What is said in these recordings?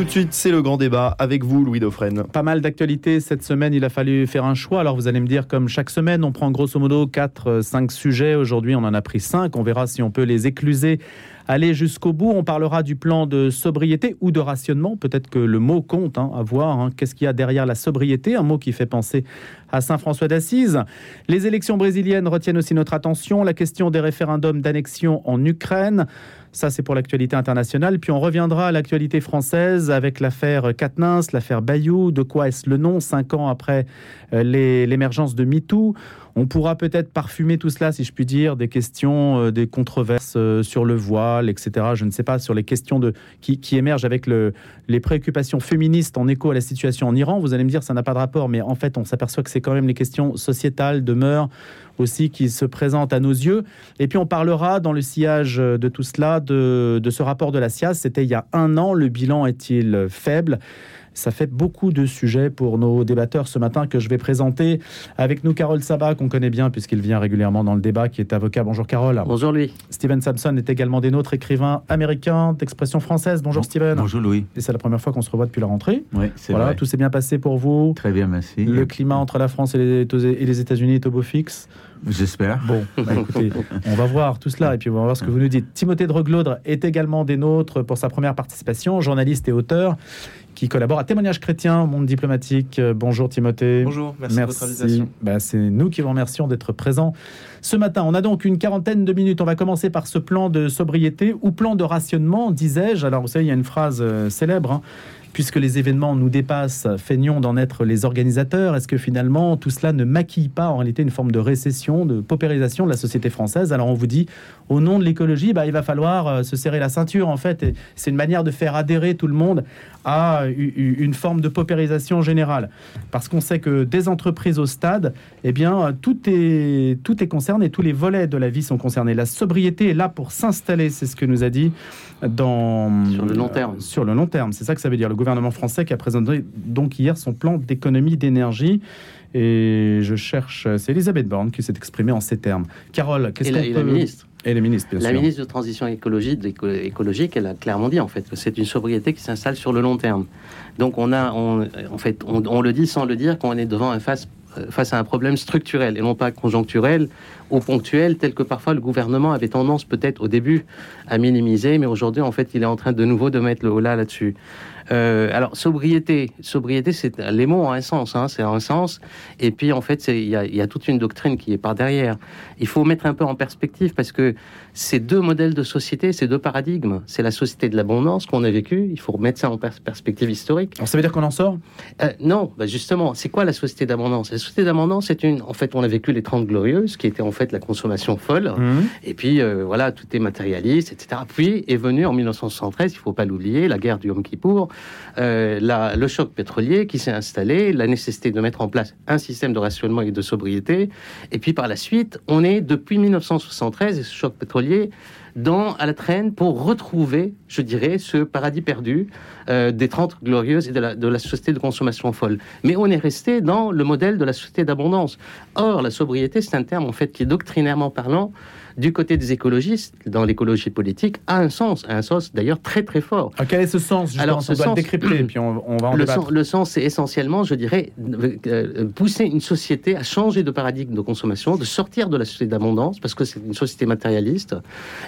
tout de suite, c'est le grand débat avec vous, Louis Dauphren. Pas mal d'actualités cette semaine, il a fallu faire un choix. Alors vous allez me dire, comme chaque semaine, on prend grosso modo 4, 5 sujets. Aujourd'hui, on en a pris 5. On verra si on peut les écluser aller jusqu'au bout. On parlera du plan de sobriété ou de rationnement. Peut-être que le mot compte hein, à voir. Hein. Qu'est-ce qu'il y a derrière la sobriété? Un mot qui fait penser à Saint-François d'Assise. Les élections brésiliennes retiennent aussi notre attention. La question des référendums d'annexion en Ukraine. Ça, c'est pour l'actualité internationale. Puis on reviendra à l'actualité française avec l'affaire Katnins, l'affaire Bayou. De quoi est-ce le nom Cinq ans après euh, l'émergence de MeToo? On pourra peut-être parfumer tout cela, si je puis dire, des questions, euh, des controverses euh, sur le voile, etc. Je ne sais pas, sur les questions de, qui, émergent avec le, les préoccupations féministes en écho à la situation en Iran. Vous allez me dire, ça n'a pas de rapport, mais en fait, on s'aperçoit que c'est quand même les questions sociétales, de mœurs aussi qui se présentent à nos yeux. Et puis on parlera dans le sillage de tout cela de, de ce rapport de la SIAS. C'était il y a un an. Le bilan est-il faible? Ça fait beaucoup de sujets pour nos débatteurs ce matin que je vais présenter. Avec nous, Carole Sabat, qu'on connaît bien puisqu'il vient régulièrement dans le débat, qui est avocat. Bonjour Carole. Bonjour Louis. Steven Sampson est également des nôtres, écrivain américain d'expression française. Bonjour Steven. Bonjour Louis. Et c'est la première fois qu'on se revoit depuis la rentrée. Oui, c'est voilà, Tout s'est bien passé pour vous. Très bien, merci. Le climat entre la France et les, États-Unis est au beau fixe. J'espère. Bon, bah, écoutez, on va voir tout cela et puis on va voir ce que vous nous dites. Timothée Droglaudre est également des nôtres pour sa première participation, journaliste et auteur qui collabore à Témoignage chrétien, monde diplomatique. Euh, bonjour Timothée. Bonjour, merci, de votre invitation. Bah, c'est nous qui vous remercions d'être présents ce matin. On a donc une quarantaine de minutes. On va commencer par ce plan de sobriété ou plan de rationnement, disais-je. Alors vous savez, il y a une phrase euh, célèbre. Hein, puisque les événements nous dépassent, feignons d'en être les organisateurs Est-ce que finalement tout cela ne maquille pas en réalité une forme de récession, de paupérisation de la société française? Alors on vous dit, au nom de l'écologie, bah, il va falloir euh, se serrer la ceinture en fait. C'est une manière de faire adhérer tout le monde à une forme de paupérisation générale. Parce qu'on sait que des entreprises au stade, eh bien, tout est, tout est concerné, tous les volets de la vie sont concernés. La sobriété est là pour s'installer, c'est ce que nous a dit dans... Sur le long terme. sur le long terme, c'est ça que ça veut dire. Le gouvernement français qui a présenté donc hier son plan d'économie d'énergie. Et je cherche, c'est Elisabeth Borne qui s'est exprimée en ces termes. Carole, qu'est-ce qu'on peut... la ministre et les ministres, bien la ministre de Transition écologique, écologique, elle a clairement dit en fait que c'est une sobriété qui s'installe sur le long terme. Donc on a, en fait, on, le dit sans le dire, qu'on est devant un face face à un problème structurel et non pas conjoncturel ou ponctuel, tel que parfois le gouvernement avait tendance peut-être au début à minimiser, mais aujourd'hui en fait il est en train de nouveau de mettre le haut là là-dessus. Euh, alors, sobriété, sobriété, c'est les mots ont un sens, hein, c'est un sens. Et puis, en fait, il y, y a, toute une doctrine qui est par derrière. Il faut mettre un peu en perspective parce que ces deux modèles de société, ces deux paradigmes, c'est la société de l'abondance qu'on a vécue. Il faut remettre ça en perspective historique. Alors, ça veut dire qu'on en sort? Euh, Non, bah justement, c'est quoi la société d'abondance? La société d'abondance, c'est une. En fait, on a vécu les 30 glorieuses, qui était en fait la consommation folle. Mmh. Et puis, euh, voilà, tout est matérialiste, etc. Puis est venu en 1973, il faut pas l'oublier, la guerre du Yom Kippour. Euh, le choc pétrolier qui s'est installé, la nécessité de mettre en place un système de rationnement et de sobriété. Et puis par la suite, on est depuis 1973, et ce choc pétrolier, dans, à la traîne pour retrouver, je dirais, ce paradis perdu euh, des 30 glorieuses et de la, de la, société de consommation folle. Mais on est resté dans le modèle de la société d'abondance. Or, la sobriété, c'est un terme en fait qui, doctrinairement parlant, du côté des écologistes, dans l'écologie politique, a un sens, a un sens d'ailleurs très très fort. Ah, quel est ce sens Alors, ce on sens, décrypter, puis on, va en le débattre. Sens, le sens, c'est essentiellement, je dirais, euh, pousser une société à changer de paradigme de consommation, de sortir de la société d'abondance, parce que c'est une société matérialiste,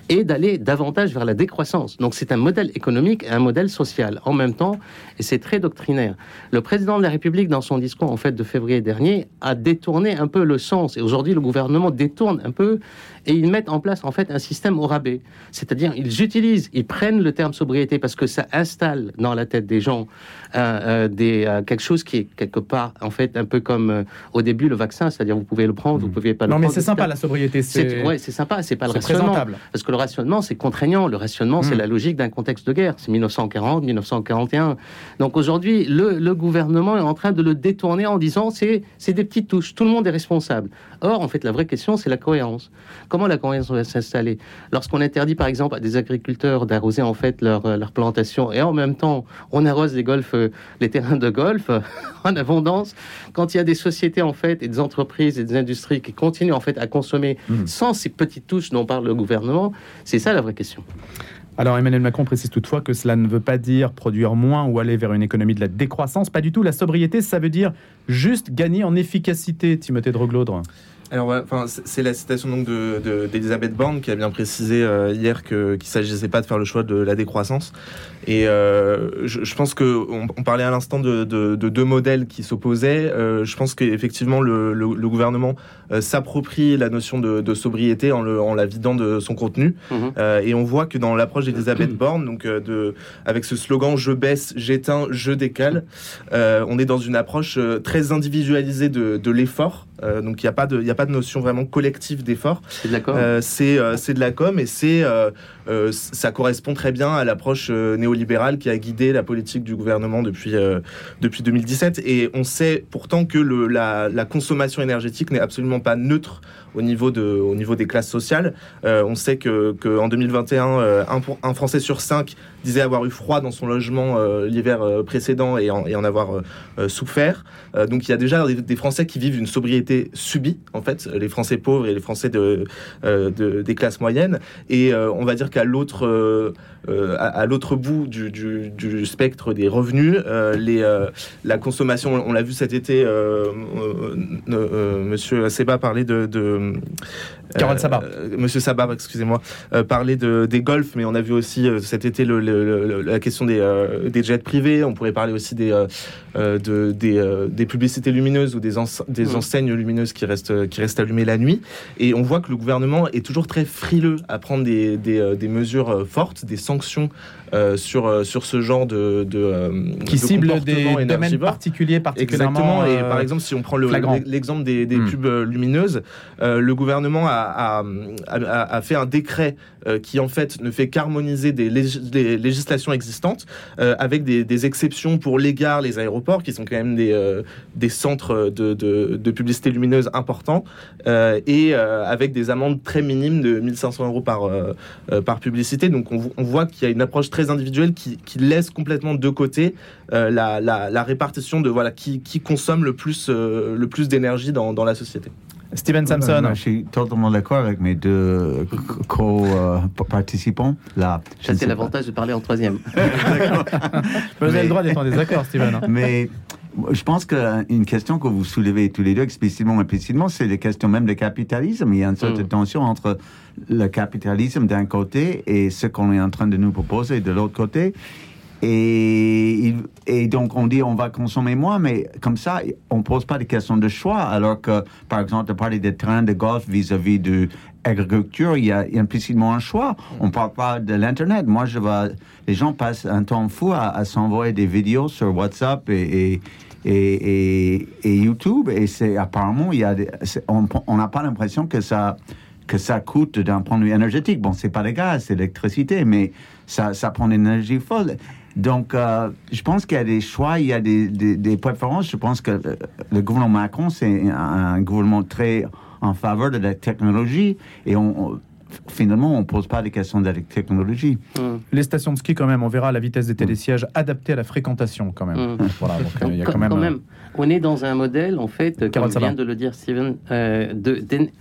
et d'aller davantage vers la décroissance. Donc c'est un modèle économique et un modèle social en même temps, et c'est très doctrinaire. Le président de la République, dans son discours en fait de février dernier, a détourné un peu le sens, et aujourd'hui le gouvernement détourne un peu et ils mettent en place en fait un système au rabais. C'est-à-dire ils utilisent, ils prennent le terme sobriété parce que ça installe dans la tête des gens euh, euh, des, euh, quelque chose qui est quelque part en fait un peu comme au début le vaccin, c'est-à-dire vous pouvez le prendre, vous mmh. pouvez pas le prendre. Non mais c'est sympa la sobriété. C'est ouais, c'est sympa, c'est pas le rationnement. Parce que le rationnement c'est contraignant, le rationnement c'est mmh. la logique d'un contexte de guerre, c'est 1940, 1941. Donc aujourd'hui le, le, gouvernement est en train de le détourner en disant c'est c'est des petites touches, tout le monde est responsable. Or en fait la vraie question c'est la cohérence. Comment la cohérence va s'installer? Lorsqu'on interdit, par exemple, à des agriculteurs d'arroser en fait leur, euh, leur, plantation et en même temps on arrose les golfs, euh, les terrains de golf en abondance, quand il y a des sociétés en fait et des entreprises et des industries qui continuent en fait à consommer mmh. sans ces petites touches dont parle le gouvernement, c'est ça la vraie question. Alors Emmanuel Macron précise toutefois que cela ne veut pas dire produire moins ou aller vers une économie de la décroissance. Pas du tout. La sobriété, ça veut dire juste gagner en efficacité, Timothée Droglaudre. Alors, enfin, c'est la citation donc d'Elisabeth de, Borne qui a bien précisé euh, hier qu'il ne s'agissait pas de faire le choix de la décroissance. Et euh, je, pense que on, parlait à l'instant de, deux modèles qui s'opposaient. Euh, je pense qu'effectivement le, le, gouvernement s'approprie la notion de, sobriété en, en, la vidant de son contenu. Mhm. et on voit que dans l'approche d'Elisabeth Borne, donc de, avec ce slogan "Je baisse, j'éteins, je décale", on est dans une approche très individualisée de, l'effort. Donc il n'y a pas de, a pas de notion vraiment collective d'effort. C'est de la com. c'est de la com et c'est ça correspond très bien à l'approche néolibérale qui a guidé la politique du gouvernement depuis depuis 2017. Et on sait pourtant que le, la, la consommation énergétique n'est absolument pas neutre au niveau, de, au niveau des classes sociales. Euh, on sait que en 2021, euh, un, un, Français sur cinq disait avoir eu froid dans son logement euh, l'hiver précédent et en, avoir souffert. donc il y a déjà des, Français qui vivent une sobriété subie, en fait, les Français pauvres et les Français de, de des classes moyennes. Et on va dire qu'à l'autre à, l'autre bout du, du, du, spectre des revenus, les, la consommation, on l'a vu cet été, Monsieur Seba parlait de, de Carole Sabat. Euh, Monsieur Sabat, excusez-moi, euh, parler de, des golfs, mais on a vu aussi cet été la question des, des, jets privés. On pourrait parler aussi des, de, des, publicités lumineuses ou des, des mmh. enseignes lumineuses qui restent, qui restent allumées la nuit. Et on voit que le gouvernement est toujours très frileux à prendre des, des mesures fortes, des sanctions sur, sur ce genre de, de qui cible des domaines particuliers particulièrement exactement et par exemple si on prend l'exemple des, des mmh. pubs lumineuses le gouvernement a, fait un décret euh, qui en fait ne fait qu'harmoniser des, législations existantes euh, avec des, exceptions pour les gares, les aéroports qui sont quand même des, euh, centres de, publicité lumineuse importants et avec des amendes très minimes de 1500 euros par, par publicité. Donc on, voit qu'il y a une approche très individuelle qui, laisse complètement de côté la, répartition de voilà qui, consomme le plus, le plus d'énergie dans la société. Steven Samson. je suis totalement d'accord avec mes deux co-participants. Là, c'est l'avantage de parler en troisième. vous avez le droit d'être en désaccord, Steven. Hein. Mais je pense qu'une question que vous soulevez tous les deux, explicitement et implicitement, c'est la question même du capitalisme. Il y a une sorte de mm. tension entre le capitalisme d'un côté et ce qu'on est en train de nous proposer de l'autre côté. Et, et, donc, on dit on va consommer moins, mais comme ça, on ne pose pas de questions de choix. Alors que, par exemple, de parler des trains de golf vis-à-vis de l'agriculture, il y a implicitement un choix. On ne parle pas de l'Internet. Moi, je vois, les gens passent un temps fou à, s'envoyer des vidéos sur WhatsApp et, et, et, YouTube. Et c'est apparemment, il y a on n'a pas l'impression que ça que ça coûte d'un point de vue énergétique. Bon, c'est pas le gaz, c'est l'électricité, mais ça, ça prend une énergie folle. Donc, euh, je pense qu'il y a des choix, il y a des, des, préférences. Je pense que le, gouvernement Macron, c'est un, gouvernement très en faveur de la technologie et on, finalement, on ne pose pas des questions de la technologie. Mmh. Les stations de ski, quand même, on verra la vitesse des télésièges adaptée à la fréquentation, quand même. Voilà, donc, euh, il y a quand, même, euh, On est dans un modèle, en fait, comme vient de le dire Steven,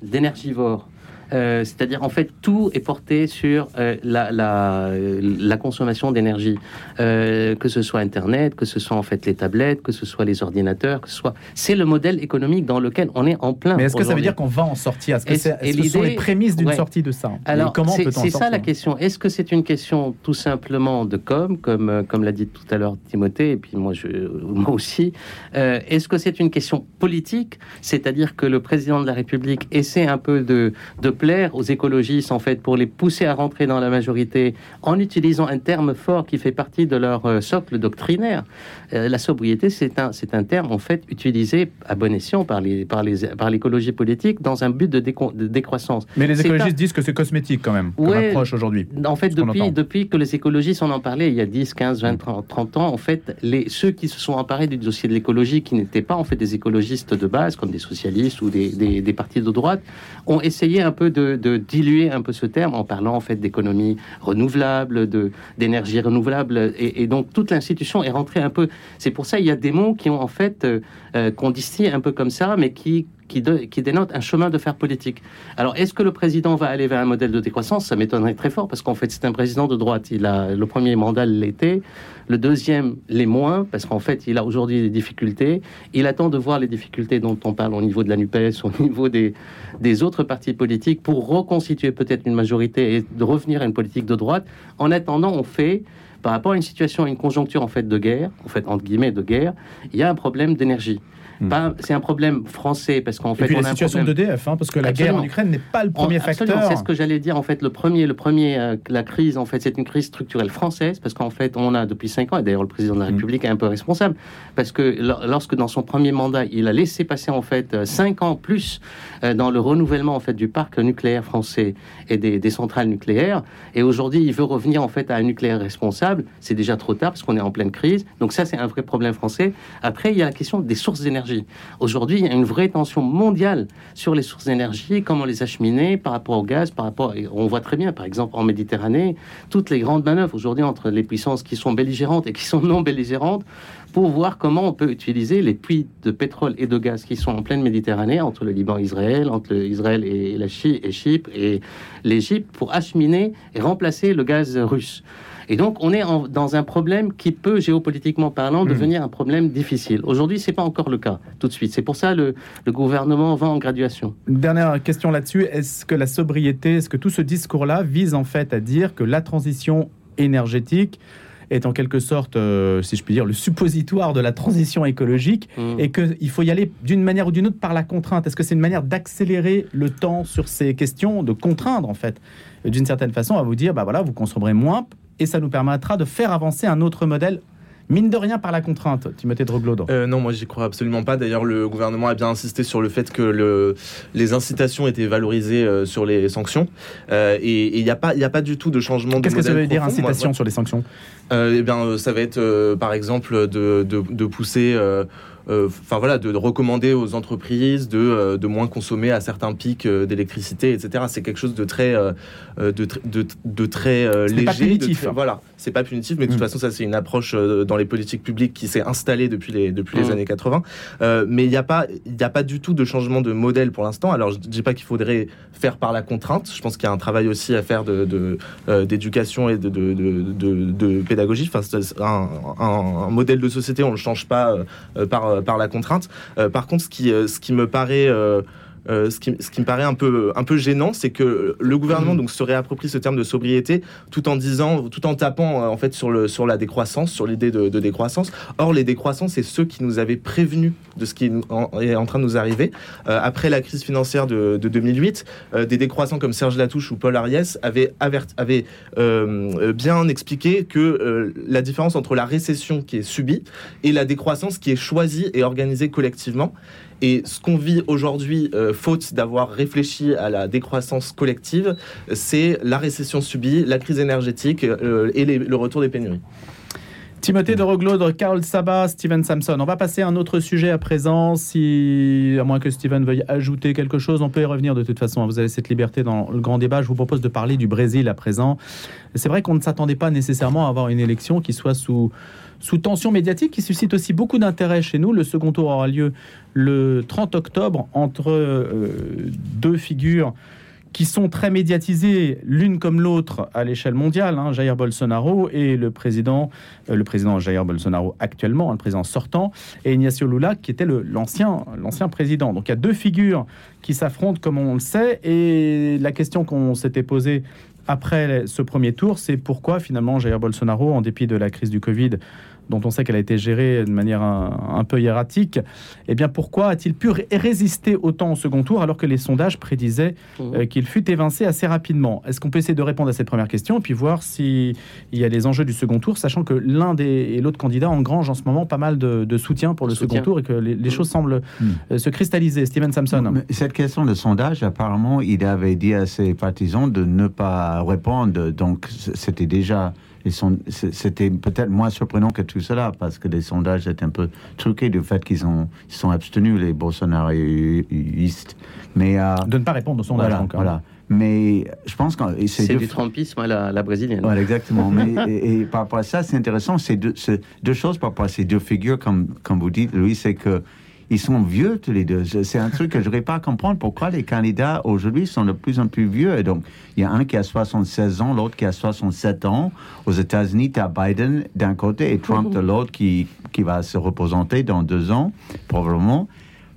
d'énergivore. Euh, c'est-à-dire, en fait, tout est porté sur euh, la, la, consommation d'énergie, euh, que ce soit Internet, que ce soit en fait les tablettes, que ce soit les ordinateurs, que ce soit. C'est le modèle économique dans lequel on est en plein. Mais est-ce que ça veut dire qu'on va en sortir? Est-ce que, ce sont les prémices d'une sortie de ça? Alors, comment c'est ça la question. Est-ce que c'est une question tout simplement de com, comme, comme l'a dit tout à l'heure Timothée, et puis moi, je, moi aussi Est-ce que c'est une question politique? C'est-à-dire que le président de la République essaie un peu de, de plaire aux écologistes, en fait, pour les pousser à rentrer dans la majorité en utilisant un terme fort qui fait partie de leur euh, socle doctrinaire. Euh, la sobriété, c'est un, c'est un terme, en fait, utilisé à bon escient par, les, par, les, par l'écologie politique dans un but de, décroissance. Mais les écologistes disent que c'est cosmétique quand même, comme approche aujourd'hui. En fait, depuis, depuis que les écologistes en ont parlé il y a 10, 15, 20, 30, ans, en fait, les, ceux qui se sont emparés du dossier de l'écologie, qui n'étaient pas en fait des écologistes de base, comme des socialistes ou des, des, des partis de droite, ont essayé un peu de, diluer un peu ce terme en parlant en fait d'économie renouvelable, d'énergie renouvelable, et, donc toute l'institution est rentrée un peu. C'est pour ça il y a des mots qui ont en fait euh, euh, qu'on distille un peu comme ça, mais qui qui, dénote un chemin de faire politique. Alors, est-ce que le président va aller vers un modèle de décroissance? Ça m'étonnerait très fort, parce qu'en fait, c'est un président de droite. Il a, le premier mandat l'était, le deuxième l'est moins, parce qu'en fait, il a aujourd'hui des difficultés. Il attend de voir les difficultés dont on parle au niveau de la NUPES, au niveau des, des autres partis politiques, pour reconstituer peut-être une majorité et de revenir à une politique de droite. En attendant, on fait par rapport à une situation, à une conjoncture en fait de guerre, en fait entre guillemets de guerre, il y a un problème d'énergie. Hmm. C'est un problème français parce qu'en fait. Puis on la situation d'EDF, hein, parce que la guerre en Ukraine n'est pas le premier facteur. C'est ce que j'allais dire. En fait, le premier, le premier, euh, la crise, en fait, c'est une crise structurelle française parce qu'en fait, on a depuis cinq ans, et d'ailleurs le président de la hmm. République est un peu responsable parce que lorsque dans son premier mandat, il a laissé passer en fait euh, cinq ans plus euh, dans le renouvellement en fait du parc nucléaire français et des, des centrales nucléaires, et aujourd'hui, il veut revenir en fait à un nucléaire responsable. C'est déjà trop tard parce qu'on est en pleine crise. Donc ça, c'est un vrai problème français. Après, il y a la question des sources d'énergie. Aujourd'hui, il y a une vraie tension mondiale sur les sources d'énergie, comment les acheminer par rapport au gaz, par rapport. On voit très bien, par exemple, en Méditerranée, toutes les grandes manœuvres aujourd'hui entre les puissances qui sont belligérantes et qui sont non belligérantes pour voir comment on peut utiliser les puits de pétrole et de gaz qui sont en pleine Méditerranée, entre le Liban et Israël, entre Israël et, la et Chypre et l'Égypte, pour acheminer et remplacer le gaz russe. Et donc, on est dans un problème qui peut, géopolitiquement parlant, hmm. devenir un problème difficile. Aujourd'hui, ce n'est pas encore le cas, tout de suite. C'est pour ça le, le gouvernement va en graduation. dernière question là-dessus. Est-ce que la sobriété, est-ce que tout ce discours-là vise en fait à dire que la transition énergétique est en quelque sorte, euh, si je puis dire, le suppositoire de la transition écologique hmm. et qu'il faut y aller d'une manière ou d'une autre par la contrainte? Est-ce que c'est une manière d'accélérer le temps sur ces questions, de contraindre en fait, d'une certaine façon, à vous dire, bah voilà, vous consommerez moins et ça nous permettra de faire avancer un autre modèle mine de rien par la contrainte, Timothée Droglodo euh, Non, moi j'y crois absolument pas. D'ailleurs, le gouvernement a bien insisté sur le fait que le, les incitations étaient valorisées euh, sur les sanctions. Euh, et il n'y a, pas, a pas du tout de changement Qu'est-ce que ça veut dire incitation sur les sanctions? Eh bien, ça va être par exemple de, de, de pousser euh, enfin voilà, de, recommander aux entreprises de, euh, de, moins consommer à certains pics euh, d'électricité, etc. C'est quelque chose de très, de, de, de, très léger. Pas punitif. voilà, c'est pas punitif, mais de toute mm. façon, ça c'est une approche dans les politiques publiques qui s'est installée depuis les, depuis les mm. années 80. mais il n'y a, pas, a pas du tout de changement de modèle pour l'instant. Alors je dis pas qu'il faudrait faire par la contrainte. Je pense qu'il y a un travail aussi à faire d'éducation de, et de, de, pédagogie. Enfin, un, un, modèle de société, on ne le change pas par euh, par la contrainte. Euh, par contre, ce qui, euh, ce qui me paraît euh, ce, qui, ce, qui, me paraît un peu, un peu gênant, c'est que le gouvernement mm. donc, se réapproprie ce terme de sobriété tout en disant, tout en tapant en fait sur, le, sur la décroissance, sur l'idée de, décroissance. Or, les décroissances, c'est ceux qui nous avaient prévenus de ce qui est en, train de nous arriver. après la crise financière de, 2008, des décroissants comme Serge Latouche ou Paul Ariès avaient, avaient bien expliqué que la différence entre la récession qui est subie et la décroissance qui est choisie et organisée collectivement. Et ce qu'on vit aujourd'hui, euh, faute d'avoir réfléchi à la décroissance collective, c'est la récession subie, la crise énergétique euh, et le retour des pénuries. Timothée de Roglodre, Carl Sabat, Steven Samson. On va passer à un autre sujet à présent. Si, à moins que Steven veuille ajouter quelque chose, on peut y revenir de toute façon. Vous avez cette liberté dans le grand débat. Je vous propose de parler du Brésil à présent. C'est vrai qu'on ne s'attendait pas nécessairement à avoir une élection qui soit sous sous tension médiatique qui suscite aussi beaucoup d'intérêt chez nous. Le second tour aura lieu le 30 octobre entre euh, deux figures qui sont très médiatisées l'une comme l'autre à l'échelle mondiale, hein, Jair Bolsonaro et le président, euh, le président Jair Bolsonaro actuellement, hein, le président sortant, et Ignacio Lula qui était l'ancien l'ancien président. Donc il y a deux figures qui s'affrontent comme on le sait, et la question qu'on s'était posée après ce premier tour, c'est pourquoi finalement Jair Bolsonaro, en dépit de la crise du Covid, dont on sait qu'elle a été gérée de manière un, peu hiératique, eh bien pourquoi a-t-il pu résister autant au second tour alors que les sondages prédisaient mmh. euh, qu'il fut évincé assez rapidement? Est-ce qu'on peut essayer de répondre à cette première question et puis voir s'il y a les enjeux du second tour, sachant que l'un des et l'autre candidat engrangent en ce moment pas mal de, soutien pour le second tour et que les, mmh. choses semblent mmh. euh, se cristalliser. Steven Samson. cette question de sondage, apparemment, il avait dit à ses partisans de ne pas répondre, donc c'était déjà c'était peut-être moins surprenant que tout cela, parce que les sondages étaient un peu truqués du fait qu'ils ont, sont abstenus, les bolsonaristes. Mais, euh, de ne pas répondre aux sondages voilà, Mais je pense que c'est du trumpisme à la, la brésilienne. Voilà, exactement. Mais, et, par rapport à ça, c'est intéressant. C'est deux, deux, choses par rapport à ces deux figures, comme, comme vous dites, Louis, c'est que ils sont vieux tous les deux. C'est un truc que je n'arrive pas à comprendre pourquoi les candidats aujourd'hui sont de plus en plus vieux? Donc, il y a un qui a 76 ans, l'autre qui a 67 ans. Aux États-Unis, tu as Biden d'un côté et Trump de l'autre qui, qui va se représenter dans deux ans, probablement.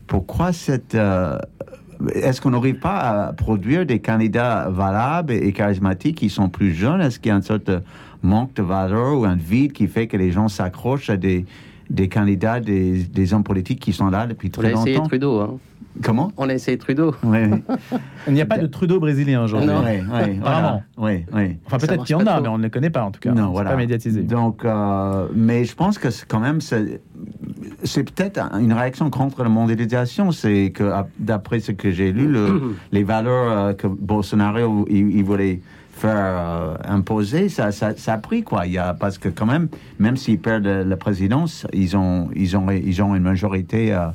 Pourquoi cette. euh, est-ce qu'on n'arrive pas à produire des candidats valables et charismatiques qui sont plus jeunes? Est-ce qu'il y a une sorte de manque de valeur ou un vide qui fait que les gens s'accrochent à des, des candidats, des, des hommes politiques qui sont là depuis On a très essayé longtemps Trudeau. hein. Comment On a essayé Trudeau. Il n'y a pas de Trudeau brésilien aujourd'hui. Non. oui, oui. Vraiment. Oui, oui. Enfin, peut-être qu'il y en a, trop. mais on ne les connaît pas en tout cas. Non, voilà. pas médiatisé. Donc, euh, mais je pense que c'est quand même, c'est peut-être une réaction contre la mondialisation. C'est que, d'après ce que j'ai lu, le- les valeurs euh, que Bolsonaro il, il voulait faire euh, imposer, ça, ça, ça a pris quoi. Il y a, parce que quand même, même s'ils perdent la présidence, ils ont, ils ont, ils ont une majorité euh,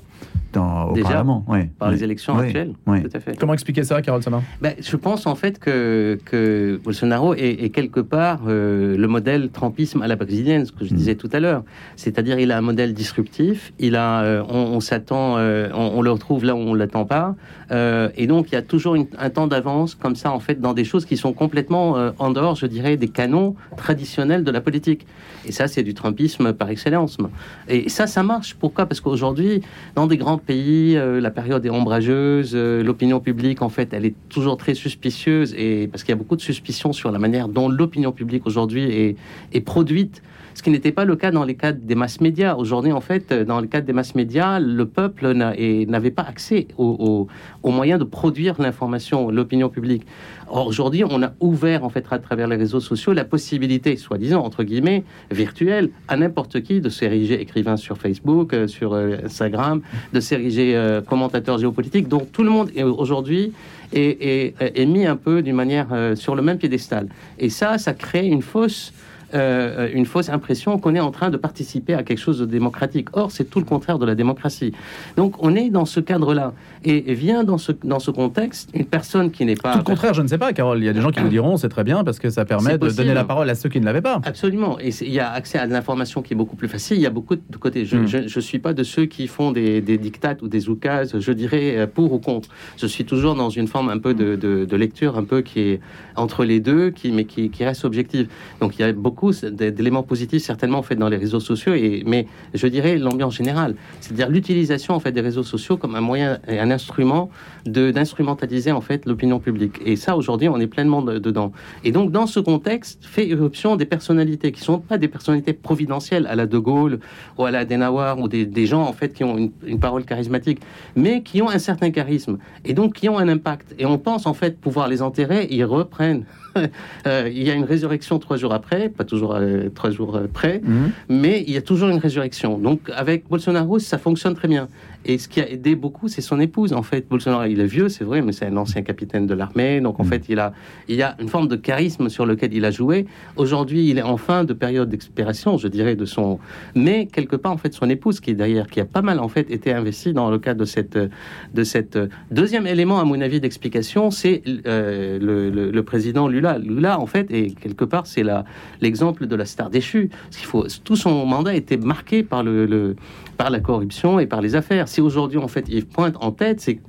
dans, au Déjà, Parlement. Oui, Par les élections Oui, actuelles. oui. Tout à fait. Comment expliquer ça, Carole Sama Ben, je pense en fait que, que Bolsonaro est, est quelque part euh, le modèle Trumpisme à la brésilienne, ce que je Mm. disais tout à l'heure. C'est-à-dire, il a un modèle disruptif. Il a, euh, on, on s'attend, euh, on, on le retrouve là où on l'attend pas, euh, et donc il y a toujours une- un temps d'avance comme ça en fait dans des choses qui sont complètement euh, en dehors, je dirais, des canons traditionnels de la politique. Et ça, c'est du Trumpisme par excellence. Et ça, ça marche. Pourquoi? Parce qu'aujourd'hui, dans des grands pays, euh, la période est ombrageuse, euh, l'opinion publique, en fait, elle est toujours très suspicieuse, et parce qu'il y a beaucoup de suspicions sur la manière dont l'opinion publique aujourd'hui est, est produite. Ce qui n'était pas le cas dans les cadres des masses médias. Aujourd'hui, en fait, euh, dans le cadre des masses médias, le peuple n'avait pas accès aux, aux- moyens de produire l'information, l'opinion publique. Aujourd'hui, on a ouvert, en fait, à travers les réseaux sociaux, la possibilité, soi-disant, entre guillemets, virtuelle, à n'importe qui de s'ériger écrivain sur Facebook, euh, sur euh, Instagram, de s'ériger commentateur géopolitique. Donc, tout le monde, est, aujourd'hui, est, est- mis un peu d'une manière sur le même piédestal. Et ça, ça crée une fausse euh, une fausse impression qu'on est en train de participer à quelque chose de démocratique. Or, c'est tout le contraire de la démocratie. Donc, on est dans ce cadre-là. Et, et vient dans ce, dans ce contexte une personne qui n'est pas... Tout le contraire, je ne sais pas, Carole. Il y a des gens qui vous diront c'est très bien parce que ça permet de donner la parole à ceux qui ne l'avaient pas. Absolument. Et il y a accès à de l'information qui est beaucoup plus facile. Il y a beaucoup de côtés. Je ne suis pas de ceux qui font des, des dictates ou des oukases, je dirais, euh, pour ou contre. Je suis toujours dans une forme un peu de, de- de lecture, un peu qui est entre les deux, qui, mais qui, qui reste objective. Donc il y a beaucoup d- d'éléments positifs certainement faits dans les réseaux sociaux, et, mais je dirais l'ambiance générale. C'est-à-dire l'utilisation en fait des réseaux sociaux comme un moyen et un instrument d'instrumentaliser en fait l'opinion publique. Et ça aujourd'hui on est pleinement de- dedans. Et donc, dans ce contexte, fait irruption des personnalités qui sont pas des personnalités providentielles à la De Gaulle ou à la Adenauer ou des, gens, en fait, qui ont une, une parole charismatique, mais qui ont un certain charisme et donc qui ont un impact. Et on pense, en fait, pouvoir les enterrer, ils reprennent. Euh, il y a une résurrection trois jours après, pas toujours euh, trois jours euh, près, Mhm. mais il y a toujours une résurrection. Donc avec Bolsonaro, ça fonctionne très bien. Et ce qui a aidé beaucoup, c'est son épouse. En fait, Bolsonaro, il est vieux, c'est vrai, mais c'est un ancien capitaine de l'armée. Donc en fait, il a, il y a une forme de charisme sur lequel il a joué. Aujourd'hui, il est en fin de période d'expiration, je dirais, de son. Mais quelque part, en fait, son épouse qui est derrière, qui a pas mal en fait été investie dans le cadre de cette, de cette deuxième élément, à mon avis, d'explication, c'est euh, le, le- le président Lula. Lula, en fait, et quelque part, c'est l'exemple de la star déchue. Parce qu'il faut, tout son mandat était marqué par le, le- par la corruption et par les affaires. Si aujourd'hui, en fait, il pointe en tête, c'est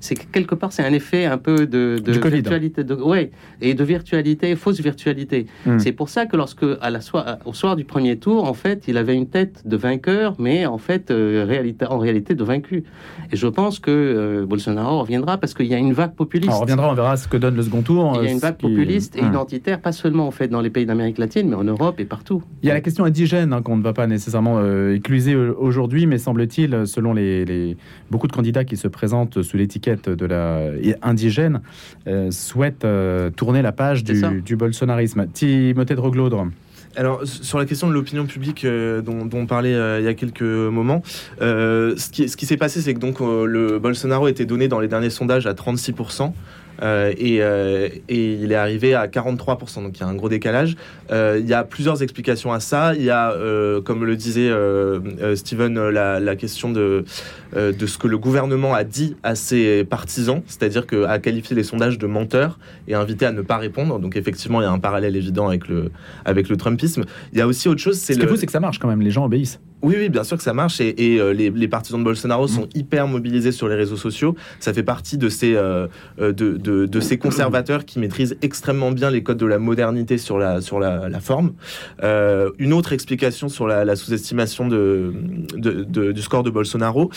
c'est que quelque part, c'est un effet un peu de, virtualité, de, ouais, et de virtualité, fausse virtualité. Mm. C'est pour ça que lorsque, à la soir, au soir du premier tour, en fait, il avait une tête de vainqueur, mais en fait, euh, réalité, en réalité, de vaincu. Et je pense que euh, Bolsonaro reviendra parce qu'il y a une vague populiste. On reviendra, on verra ce que donne le second tour. Il y a euh, une vague qui- populiste et Hum. identitaire, pas seulement en fait dans les pays d'Amérique latine, mais en Europe et partout. Il y a la question indigène hein, qu'on ne va pas nécessairement euh, écluser aujourd'hui, mais semble-t-il, selon les, les- beaucoup de candidats qui se présentent sous l'étiquette de la indigène, euh, souhaitent euh, tourner la page du, du bolsonarisme. Timothée de Roglaudre. Alors, sur la question de l'opinion publique euh, dont, dont on parlait euh, il y a quelques moments, euh, ce qui, ce qui s'est passé, c'est que donc euh, le Bolsonaro était donné dans les derniers sondages à 36%. Euh, et, euh, et il est arrivé à 43%, donc il y a un gros décalage. Euh, il y a plusieurs explications à ça. Il y a, comme le disait Steven, la, la question de, de ce que le gouvernement a dit à ses partisans, c'est-à-dire que a qualifié les sondages de menteurs et invité à ne pas répondre. Donc effectivement, il y a un parallèle évident avec le, avec le Trumpisme. Il y a aussi autre chose, c'est Ce qui est fou, c'est que ça marche quand même, les gens obéissent. Oui, oui, bien sûr que ça marche. Et, euh, les, partisans de Bolsonaro sont mm. hyper mobilisés sur les réseaux sociaux. Ça fait partie de ces, euh, euh, de, ces conservateurs qui maîtrisent extrêmement bien les codes de la modernité sur la, sur la, forme. une autre explication sur la, sous-estimation de, du score de Bolsonaro,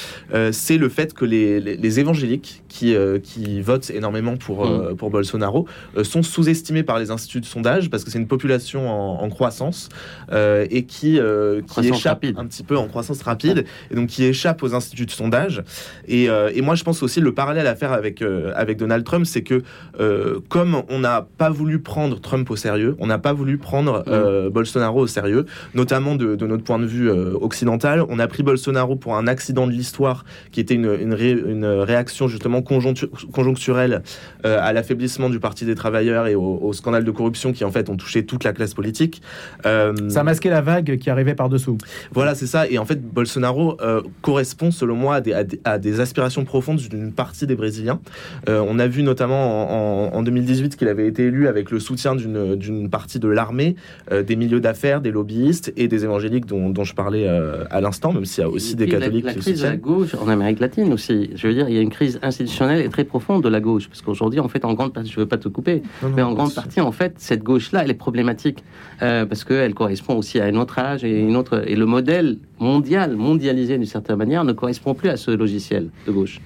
c'est le fait que les, évangéliques qui, qui votent énormément pour, mm. pour Bolsonaro sont sous-estimés par les instituts de sondage parce que c'est une population en, croissance et qui, qui échappe un petit peu en croissance rapide et donc qui échappe aux instituts de sondage. Et, euh, et moi, je pense aussi le parallèle à faire avec, euh, avec Donald Trump, c'est que euh, comme on n'a pas voulu prendre Trump au sérieux, on n'a pas voulu prendre mm. Bolsonaro au sérieux, notamment de, de notre point de vue occidental. On a pris Bolsonaro pour un accident de l'histoire qui était une, une, une réaction justement conjoncturelle à l'affaiblissement du Parti des travailleurs et au, au, scandale de corruption qui en fait ont touché toute la classe politique. ça a masqué la vague qui arrivait par-dessous. Voilà, c'est ça. Et en fait, Bolsonaro euh, correspond, selon moi, à des, aspirations profondes d'une partie des Brésiliens. Euh, on a vu notamment en, 2018 qu'il avait été élu avec le soutien d'une partie de l'armée, euh, des milieux d'affaires, des lobbyistes et des évangéliques dont, je parlais à l'instant, même s'il y a aussi des catholiques la, la crise de la gauche en Amérique latine aussi. Je veux dire, il y a une crise institutionnelle et très profonde de la gauche, parce qu'aujourd'hui, en fait, en grande partie, je ne veux pas te couper, mais en grande partie, en fait, cette gauche-là, elle est problématique parce qu'elle correspond aussi à un autre âge et une autre et le modèle mondial, mondialisé d'une certaine manière, ne correspond plus à ce logiciel de gauche.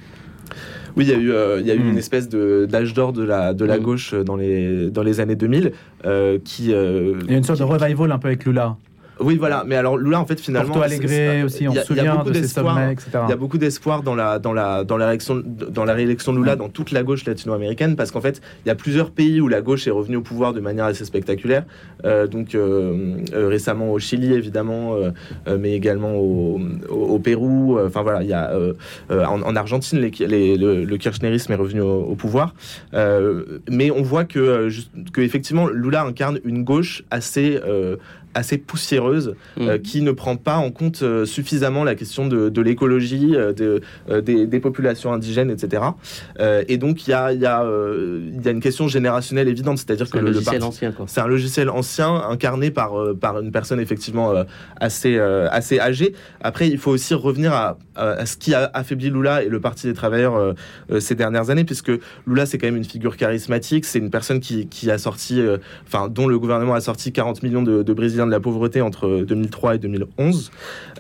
Oui, il y a eu, euh, il y a eu une hmm. espèce d'âge d'or de la, de la hmm. gauche dans les, dans les années 2000 euh, qui... Euh, il y a une sorte de revival un peu avec Lula. Oui, voilà. Mais alors Lula, en fait, finalement, Porto Alegre aussi, on se souvient de ces sommets, etc. Il y a beaucoup d'espoir dans la dans la dans la réélection dans la réélection de Lula dans toute la gauche latino-américaine parce qu'en fait, il y a plusieurs pays où la gauche est revenue au pouvoir de manière assez spectaculaire. Euh, donc euh, euh, récemment au Chili, évidemment, mais également au, au, Pérou. Enfin voilà, il y a en, Argentine, les, le, kirchnerisme est revenu au, pouvoir. mais on voit que, que effectivement, Lula incarne une gauche assez assez poussiéreuse euh, qui ne prend pas en compte euh, suffisamment la question de, l'écologie, euh, de, des, populations indigènes, etc. et donc il y a, y, a, y a une question générationnelle évidente, c'est-à-dire que un logiciel ancien, c'est un logiciel ancien incarné par, par une personne effectivement assez, assez âgée. Après, il faut aussi revenir à, à ce qui a affaibli Lula et le Parti des travailleurs ces dernières années, puisque Lula c'est quand même une figure charismatique, c'est une personne qui, qui a sorti, enfin dont le gouvernement a sorti 40 millions de, de Brésiliens de la pauvreté entre 2003 et 2011.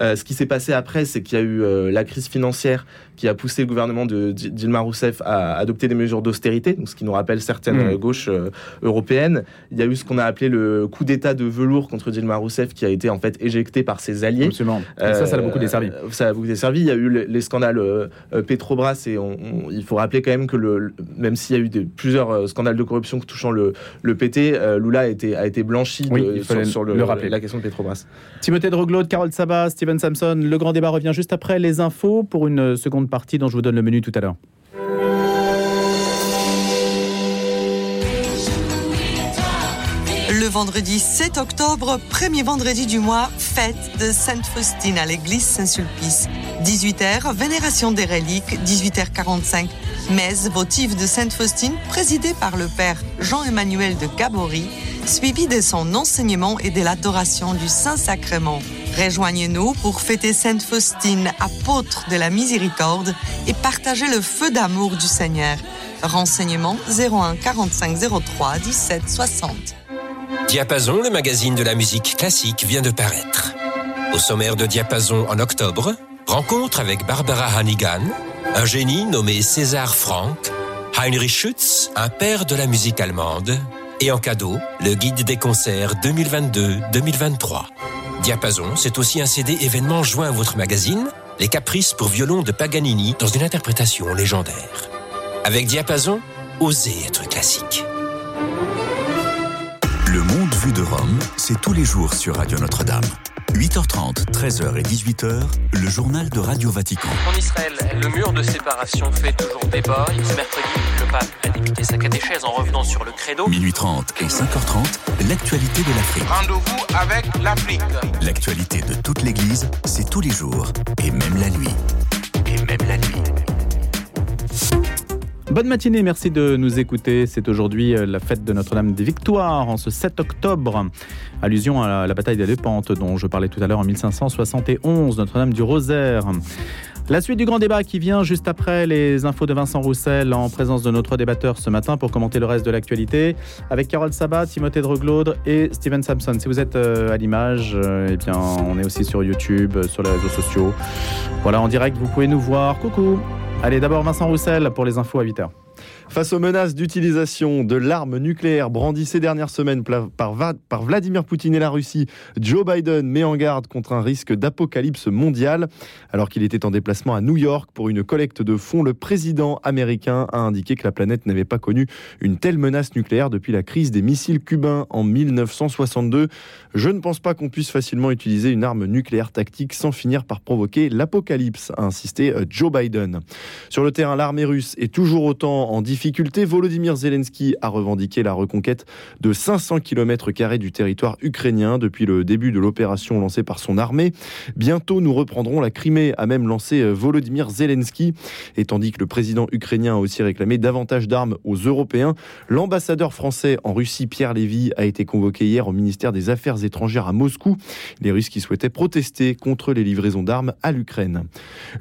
Euh, ce qui s'est passé après, c'est qu'il y a eu euh, la crise financière qui a poussé le gouvernement de Dilma Rousseff à adopter des mesures d'austérité, ce qui nous rappelle certaines mmh. gauches euh, européennes. Il y a eu ce qu'on a appelé le coup d'État de velours contre Dilma Rousseff, qui a été en fait éjecté par ses alliés. Absolument. ça, ça a beaucoup desservi. ça a beaucoup desservi. Il y a eu les, scandales Petrobras et il faut rappeler quand même que le, même s'il y a eu des, plusieurs scandales de corruption touchant le, le PT, Lula a été, a été blanchi sur, le, la question de Petrobras. Timothée Droglot, Carole Sabat, Steven Samson. Le grand débat revient juste après les infos pour une seconde partie dont je vous donne le menu tout à l'heure. Le vendredi 7 octobre, premier vendredi du mois, fête de Sainte Faustine à l'église Saint-Sulpice. 18h, vénération des reliques, 18h45, messe votive de Sainte Faustine présidée par le père Jean-Emmanuel de Gabory suivi de son enseignement et de l'adoration du Saint-Sacrement. Rejoignez-nous pour fêter Sainte Faustine, apôtre de la miséricorde, et partager le feu d'amour du Seigneur. Renseignements 01 45 03 17 60. Diapason, le magazine de la musique classique, vient de paraître. Au sommaire de Diapason en octobre, rencontre avec Barbara Hannigan, un génie nommé César Franck, Heinrich Schütz, un père de la musique allemande, et en cadeau, le guide des concerts 2022-2023. Diapason, c'est aussi un CD événement joint à votre magazine, Les Caprices pour violon de Paganini dans une interprétation légendaire. Avec Diapason, osez être classique. Le monde vu de Rome, c'est tous les jours sur Radio Notre-Dame. 8h30, 13h et 18h, le journal de Radio Vatican. En Israël, le mur de séparation fait toujours débat. Ce mercredi, le pape a débuté sa catéchèse en revenant sur le credo. Minuit 30 et 5h30, l'actualité de l'Afrique. Rendez-vous avec l'Afrique. L'actualité de toute l'Église, c'est tous les jours et même la nuit. Et même la nuit. Bonne matinée, merci de nous écouter. C'est aujourd'hui euh, la fête de Notre-Dame des Victoires en ce 7 octobre. Allusion à la, bataille des Pentes dont je parlais tout à l'heure en 1571, Notre-Dame du Rosaire. La suite du grand débat qui vient juste après les infos de Vincent Roussel en présence de notre débatteur ce matin pour commenter le reste de l'actualité avec Carole Sabat, Timothée Droglaude et Steven Sampson. Si vous êtes euh, à l'image, euh, eh bien on est aussi sur YouTube, sur les réseaux sociaux. Voilà, en direct, vous pouvez nous voir. Coucou. Allez, d'abord Vincent Roussel pour les infos à 8h. Face aux menaces d'utilisation de l'arme nucléaire brandies ces dernières semaines par, Vladimir Poutine et la Russie, Joe Biden met en garde contre un risque d'apocalypse mondial. Alors qu'il était en déplacement à New York pour une collecte de fonds, le président américain a indiqué que la planète n'avait pas connu une telle menace nucléaire depuis la crise des missiles cubains en 1962. Je ne pense pas qu'on puisse facilement utiliser une arme nucléaire tactique sans finir par provoquer l'apocalypse, a insisté euh, Joe Biden. Sur le terrain, l'armée russe est toujours autant en difficulté Volodymyr Zelensky a revendiqué la reconquête de 500 km du territoire ukrainien depuis le début de l'opération lancée par son armée. Bientôt, nous reprendrons la Crimée, a même lancé euh, Volodymyr Zelensky. Et tandis que le président ukrainien a aussi réclamé davantage d'armes aux Européens, l'ambassadeur français en Russie, Pierre Lévy, a été convoqué hier au ministère des Affaires étrangères à Moscou. Les Russes qui souhaitaient protester contre les livraisons d'armes à l'Ukraine.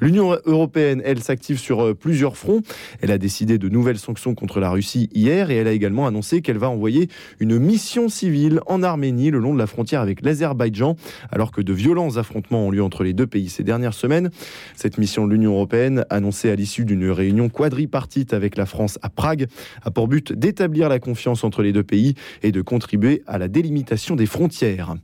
L'Union européenne, elle, s'active sur euh, plusieurs fronts. Elle a décidé de nouvelles sanctions contre la Russie hier et elle a également annoncé qu'elle va envoyer une mission civile en Arménie le long de la frontière avec l'Azerbaïdjan alors que de violents affrontements ont lieu entre les deux pays ces dernières semaines. Cette mission de l'Union européenne, annoncée à l'issue d'une réunion quadripartite avec la France à Prague, a pour but d'établir la confiance entre les deux pays et de contribuer à la délimitation des frontières.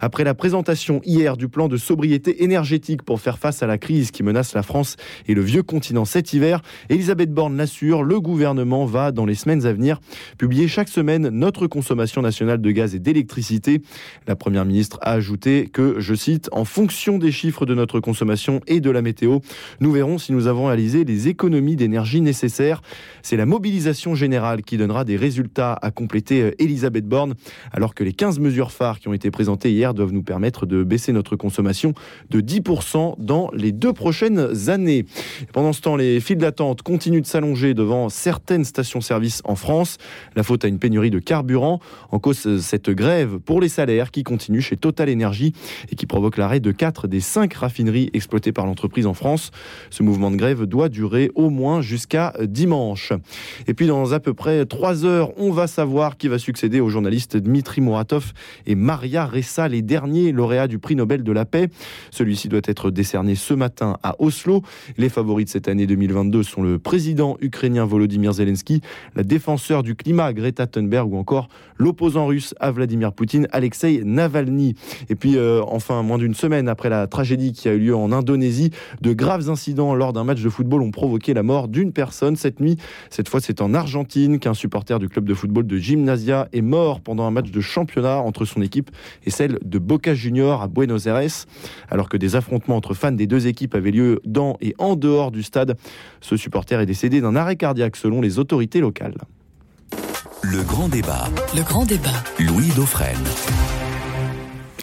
Après la présentation hier du plan de sobriété énergétique pour faire face à la crise qui menace la France et le vieux continent cet hiver, Elisabeth Borne l'assure, le gouvernement va, dans les semaines à venir, publier chaque semaine notre consommation nationale de gaz et d'électricité. La Première ministre a ajouté que, je cite, en fonction des chiffres de notre consommation et de la météo, nous verrons si nous avons réalisé les économies d'énergie nécessaires. C'est la mobilisation générale qui donnera des résultats, à compléter euh, Elisabeth Borne, alors que les 15 mesures phares qui ont été présentées hier doivent nous permettre de baisser notre consommation de 10% dans les deux prochaines années. Pendant ce temps, les files d'attente continuent de s'allonger devant certains certaines stations-service en France. La faute à une pénurie de carburant. En cause, cette grève pour les salaires qui continue chez Total Energy et qui provoque l'arrêt de 4 des 5 raffineries exploitées par l'entreprise en France. Ce mouvement de grève doit durer au moins jusqu'à dimanche. Et puis, dans à peu près 3 heures, on va savoir qui va succéder aux journalistes Dmitri Muratov et Maria Ressa, les derniers lauréats du prix Nobel de la paix. Celui-ci doit être décerné ce matin à Oslo. Les favoris de cette année 2022 sont le président ukrainien Volodymyr Zelensky, la défenseur du climat Greta Thunberg ou encore l'opposant russe à Vladimir Poutine, Alexei Navalny. Et puis euh, enfin, moins d'une semaine après la tragédie qui a eu lieu en Indonésie, de graves incidents lors d'un match de football ont provoqué la mort d'une personne cette nuit. Cette fois, c'est en Argentine qu'un supporter du club de football de Gymnasia est mort pendant un match de championnat entre son équipe et celle de Boca Junior à Buenos Aires. Alors que des affrontements entre fans des deux équipes avaient lieu dans et en dehors du stade, ce supporter est décédé d'un arrêt cardiaque selon les autorités locales. Le grand débat. Le grand débat. Louis Dauphren.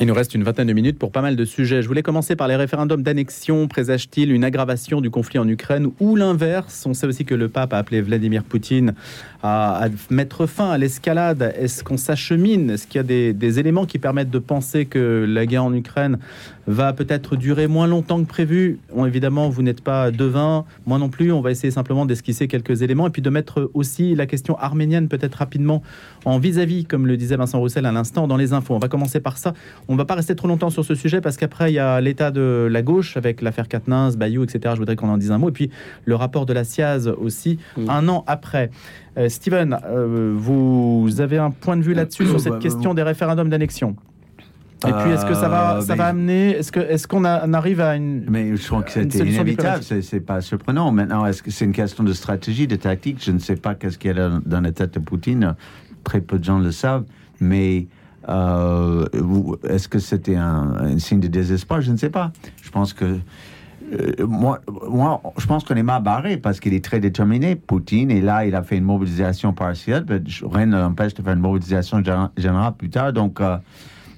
Il nous reste une vingtaine de minutes pour pas mal de sujets. Je voulais commencer par les référendums d'annexion. Présage-t-il une aggravation du conflit en Ukraine ou l'inverse? On sait aussi que le pape a appelé Vladimir Poutine à, mettre fin à l'escalade. Est-ce qu'on s'achemine? Est-ce qu'il y a des, éléments qui permettent de penser que la guerre en Ukraine va peut-être durer moins longtemps que prévu? Bon, Évidemment, vous n'êtes pas devin, moi non plus. On va essayer simplement d'esquisser quelques éléments et puis de mettre aussi la question arménienne peut-être rapidement en vis-à-vis, comme le disait Vincent Roussel à l'instant, dans les infos. On va commencer par ça. On ne va pas rester trop longtemps sur ce sujet parce qu'après, il y a l'état de la gauche avec l'affaire Katnins, Bayou, etc. Je voudrais qu'on en dise un mot. Et puis le rapport de la SIAZ aussi, un an après. Euh, Steven, euh, vous avez un point de vue là-dessus sur cette bah, question des référendums d'annexion? Et puis, est-ce que ça va, ça va amener, est-ce que, est-ce qu'on arrive à une, mais je crois que c'était inévitable, c'est pas surprenant. Maintenant, est-ce que c'est une question de stratégie, de tactique? Je ne sais pas qu'est-ce qu'il y a dans la tête de Poutine. Très peu de gens le savent, mais euh, est-ce que c'était un, signe de désespoir? Je ne sais pas. Je pense que euh, moi, moi, je pense qu'on est mal barré parce qu'il est très déterminé, Poutine, et là, il a fait une mobilisation partielle, mais rien ne l'empêche de faire une mobilisation générale plus tard. Donc, euh,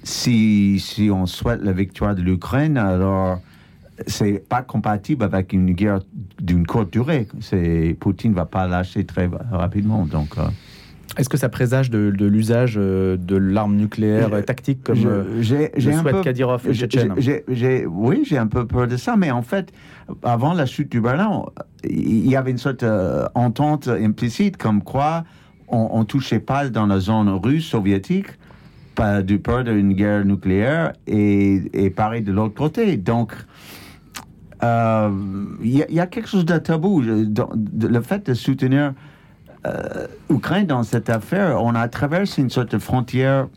si, si on souhaite la victoire de l'Ukraine, alors c'est pas compatible avec une guerre d'une courte durée. Poutine va pas lâcher très rapidement, donc. Euh, Est-ce que ça présage de, de l'usage euh, de l'arme nucléaire Je- euh, tactique comme je- euh, le un souhaite peu- Kadyrov, le j'ai- Tchétchène j'ai- j'ai- Oui, j'ai un peu peur de ça, mais en fait, avant la chute du Berlin, il y avait une sorte d'entente implicite comme quoi on, ne touchait pas dans la zone russe soviétique, pas du peur d'une guerre nucléaire, et, et pareil de l'autre côté. Donc, euh, il y, a- il y a quelque chose de tabou. Je- dans- de- le fait de soutenir euh, Ukraine dans cette affaire, on a traversé une sorte de frontière.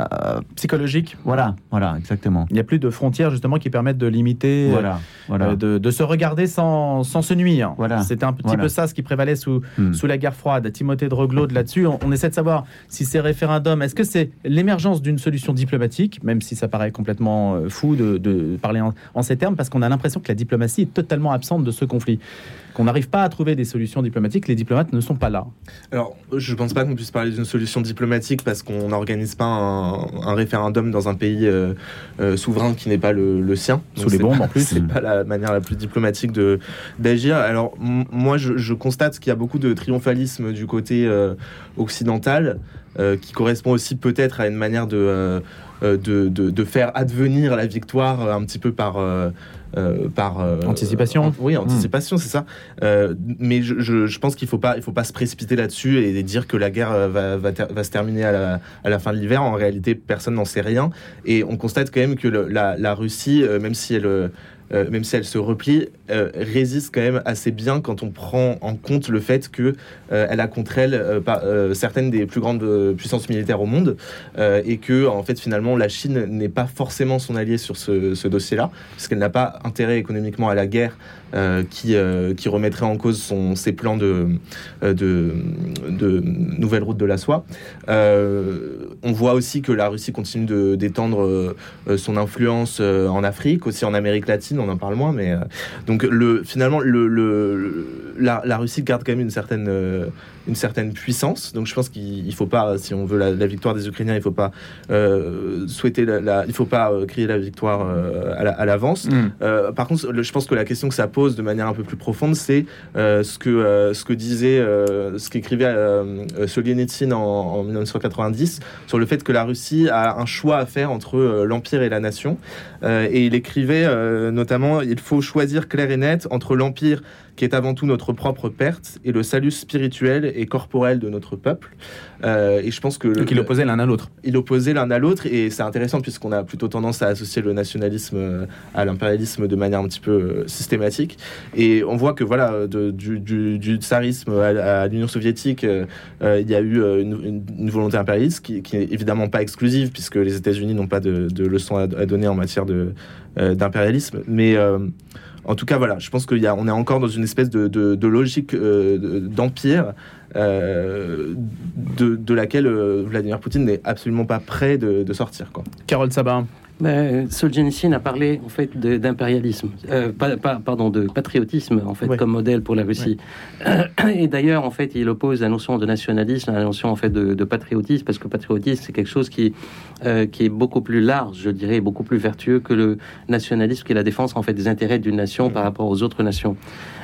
euh, psychologique. Voilà, voilà, exactement. Il n'y a plus de frontières justement qui permettent de limiter, euh, Voilà, voilà. euh, de, de se regarder sans, sans se nuire. Voilà. C'était un petit Voilà. peu ça ce qui prévalait sous, Hmm. sous la guerre froide. Timothée de Reglaude là-dessus, on, on essaie de savoir si ces référendums, est-ce que c'est l'émergence d'une solution diplomatique, même si ça paraît complètement fou de, de parler en, en ces termes, parce qu'on a l'impression que la diplomatie est totalement absente de ce conflit, qu'on n'arrive pas à trouver des solutions diplomatiques, les diplomates ne sont pas là. Alors, je pense pas qu'on puisse parler d'une solution diplomatique parce qu'on n'organise pas un, un référendum dans un pays euh, euh, souverain qui n'est pas le, le sien. Sous les bombes, pas- en plus. C'est pas la manière la plus diplomatique de d'agir. Alors, moi, je, je constate qu'il y a beaucoup de triomphalisme du côté euh, occidental qui correspond aussi peut-être à une manière de, de, de, de faire advenir la victoire un petit peu par. Euh, par euh, Anticipation. an- oui, anticipation, c'est ça. Euh, mais je, je, je pense qu'il faut pas, il faut pas se précipiter là-dessus et dire que la guerre va, va, ter- va se terminer à la, à la fin de l'hiver. En réalité, personne n'en sait rien. Et on constate quand même que le- la, la Russie, même si elle euh, même si elle se replie, euh, résiste quand même assez bien quand on prend en compte le fait que euh, elle a contre elle euh, certaines des plus grandes puissances militaires au monde et que en fait finalement la Chine n'est pas forcément son allié sur ce, ce dossier-là puisqu'elle n'a pas intérêt économiquement à la guerre qui, euh, qui remettrait en cause son, ses plans de, euh, de, de nouvelle route de la soie. Euh, on voit aussi que la Russie continue de- d'étendre euh, euh, son influence euh, en Afrique, aussi en Amérique latine, on en parle moins, mais euh, donc le, finalement le, le- la, la Russie garde quand même une certaine, euh, une certaine puissance. Donc je pense qu'il il faut pas, si on veut la, la victoire des Ukrainiens, il faut pas euh, souhaiter la, la- il faut pas euh, crier la victoire euh, à la- à l'avance. Mm. Par contre, le- je pense que la question que ça pose de manière un peu plus profonde, c'est ce que ce que disait, ce qu'écrivait Solzhenitsyn en, en 1990 sur le fait que la Russie a un choix à faire entre l'empire et la nation. Et il écrivait notamment il faut choisir clair et net entre l'empire qui est avant tout notre propre perte et le salut spirituel et corporel de notre peuple. Euh, et je pense que Donc il opposait l'un à l'autre. il opposait l'un à l'autre et c'est intéressant puisqu'on a plutôt tendance à associer le nationalisme euh, à l'impérialisme de manière un petit peu euh, systématique et on voit que voilà de- du, du- du tsarisme à, à l'Union soviétique euh, il y a eu une, une- une volonté impérialiste qui, qui est évidemment pas exclusive puisque les États-Unis n'ont pas de, de leçons à, à donner en matière euh, d'impérialisme mais en tout cas, voilà, je pense qu'on est encore dans une espèce de, de- logique euh, de- d'empire euh, de, laquelle euh, Vladimir Poutine n'est absolument pas prêt de, de sortir. Quoi. Carole Sabin. Ben, Solzhenitsyn a parlé en fait d'impérialisme, euh, pardon, de patriotisme en fait Ouais. comme modèle pour la Russie. Et d'ailleurs en fait il oppose la notion de nationalisme à la notion en fait de, de patriotisme parce que patriotisme c'est quelque chose qui euh, qui est beaucoup plus large, je dirais, beaucoup plus vertueux que le nationalisme qui est la défense en fait des intérêts d'une nation par rapport aux autres nations.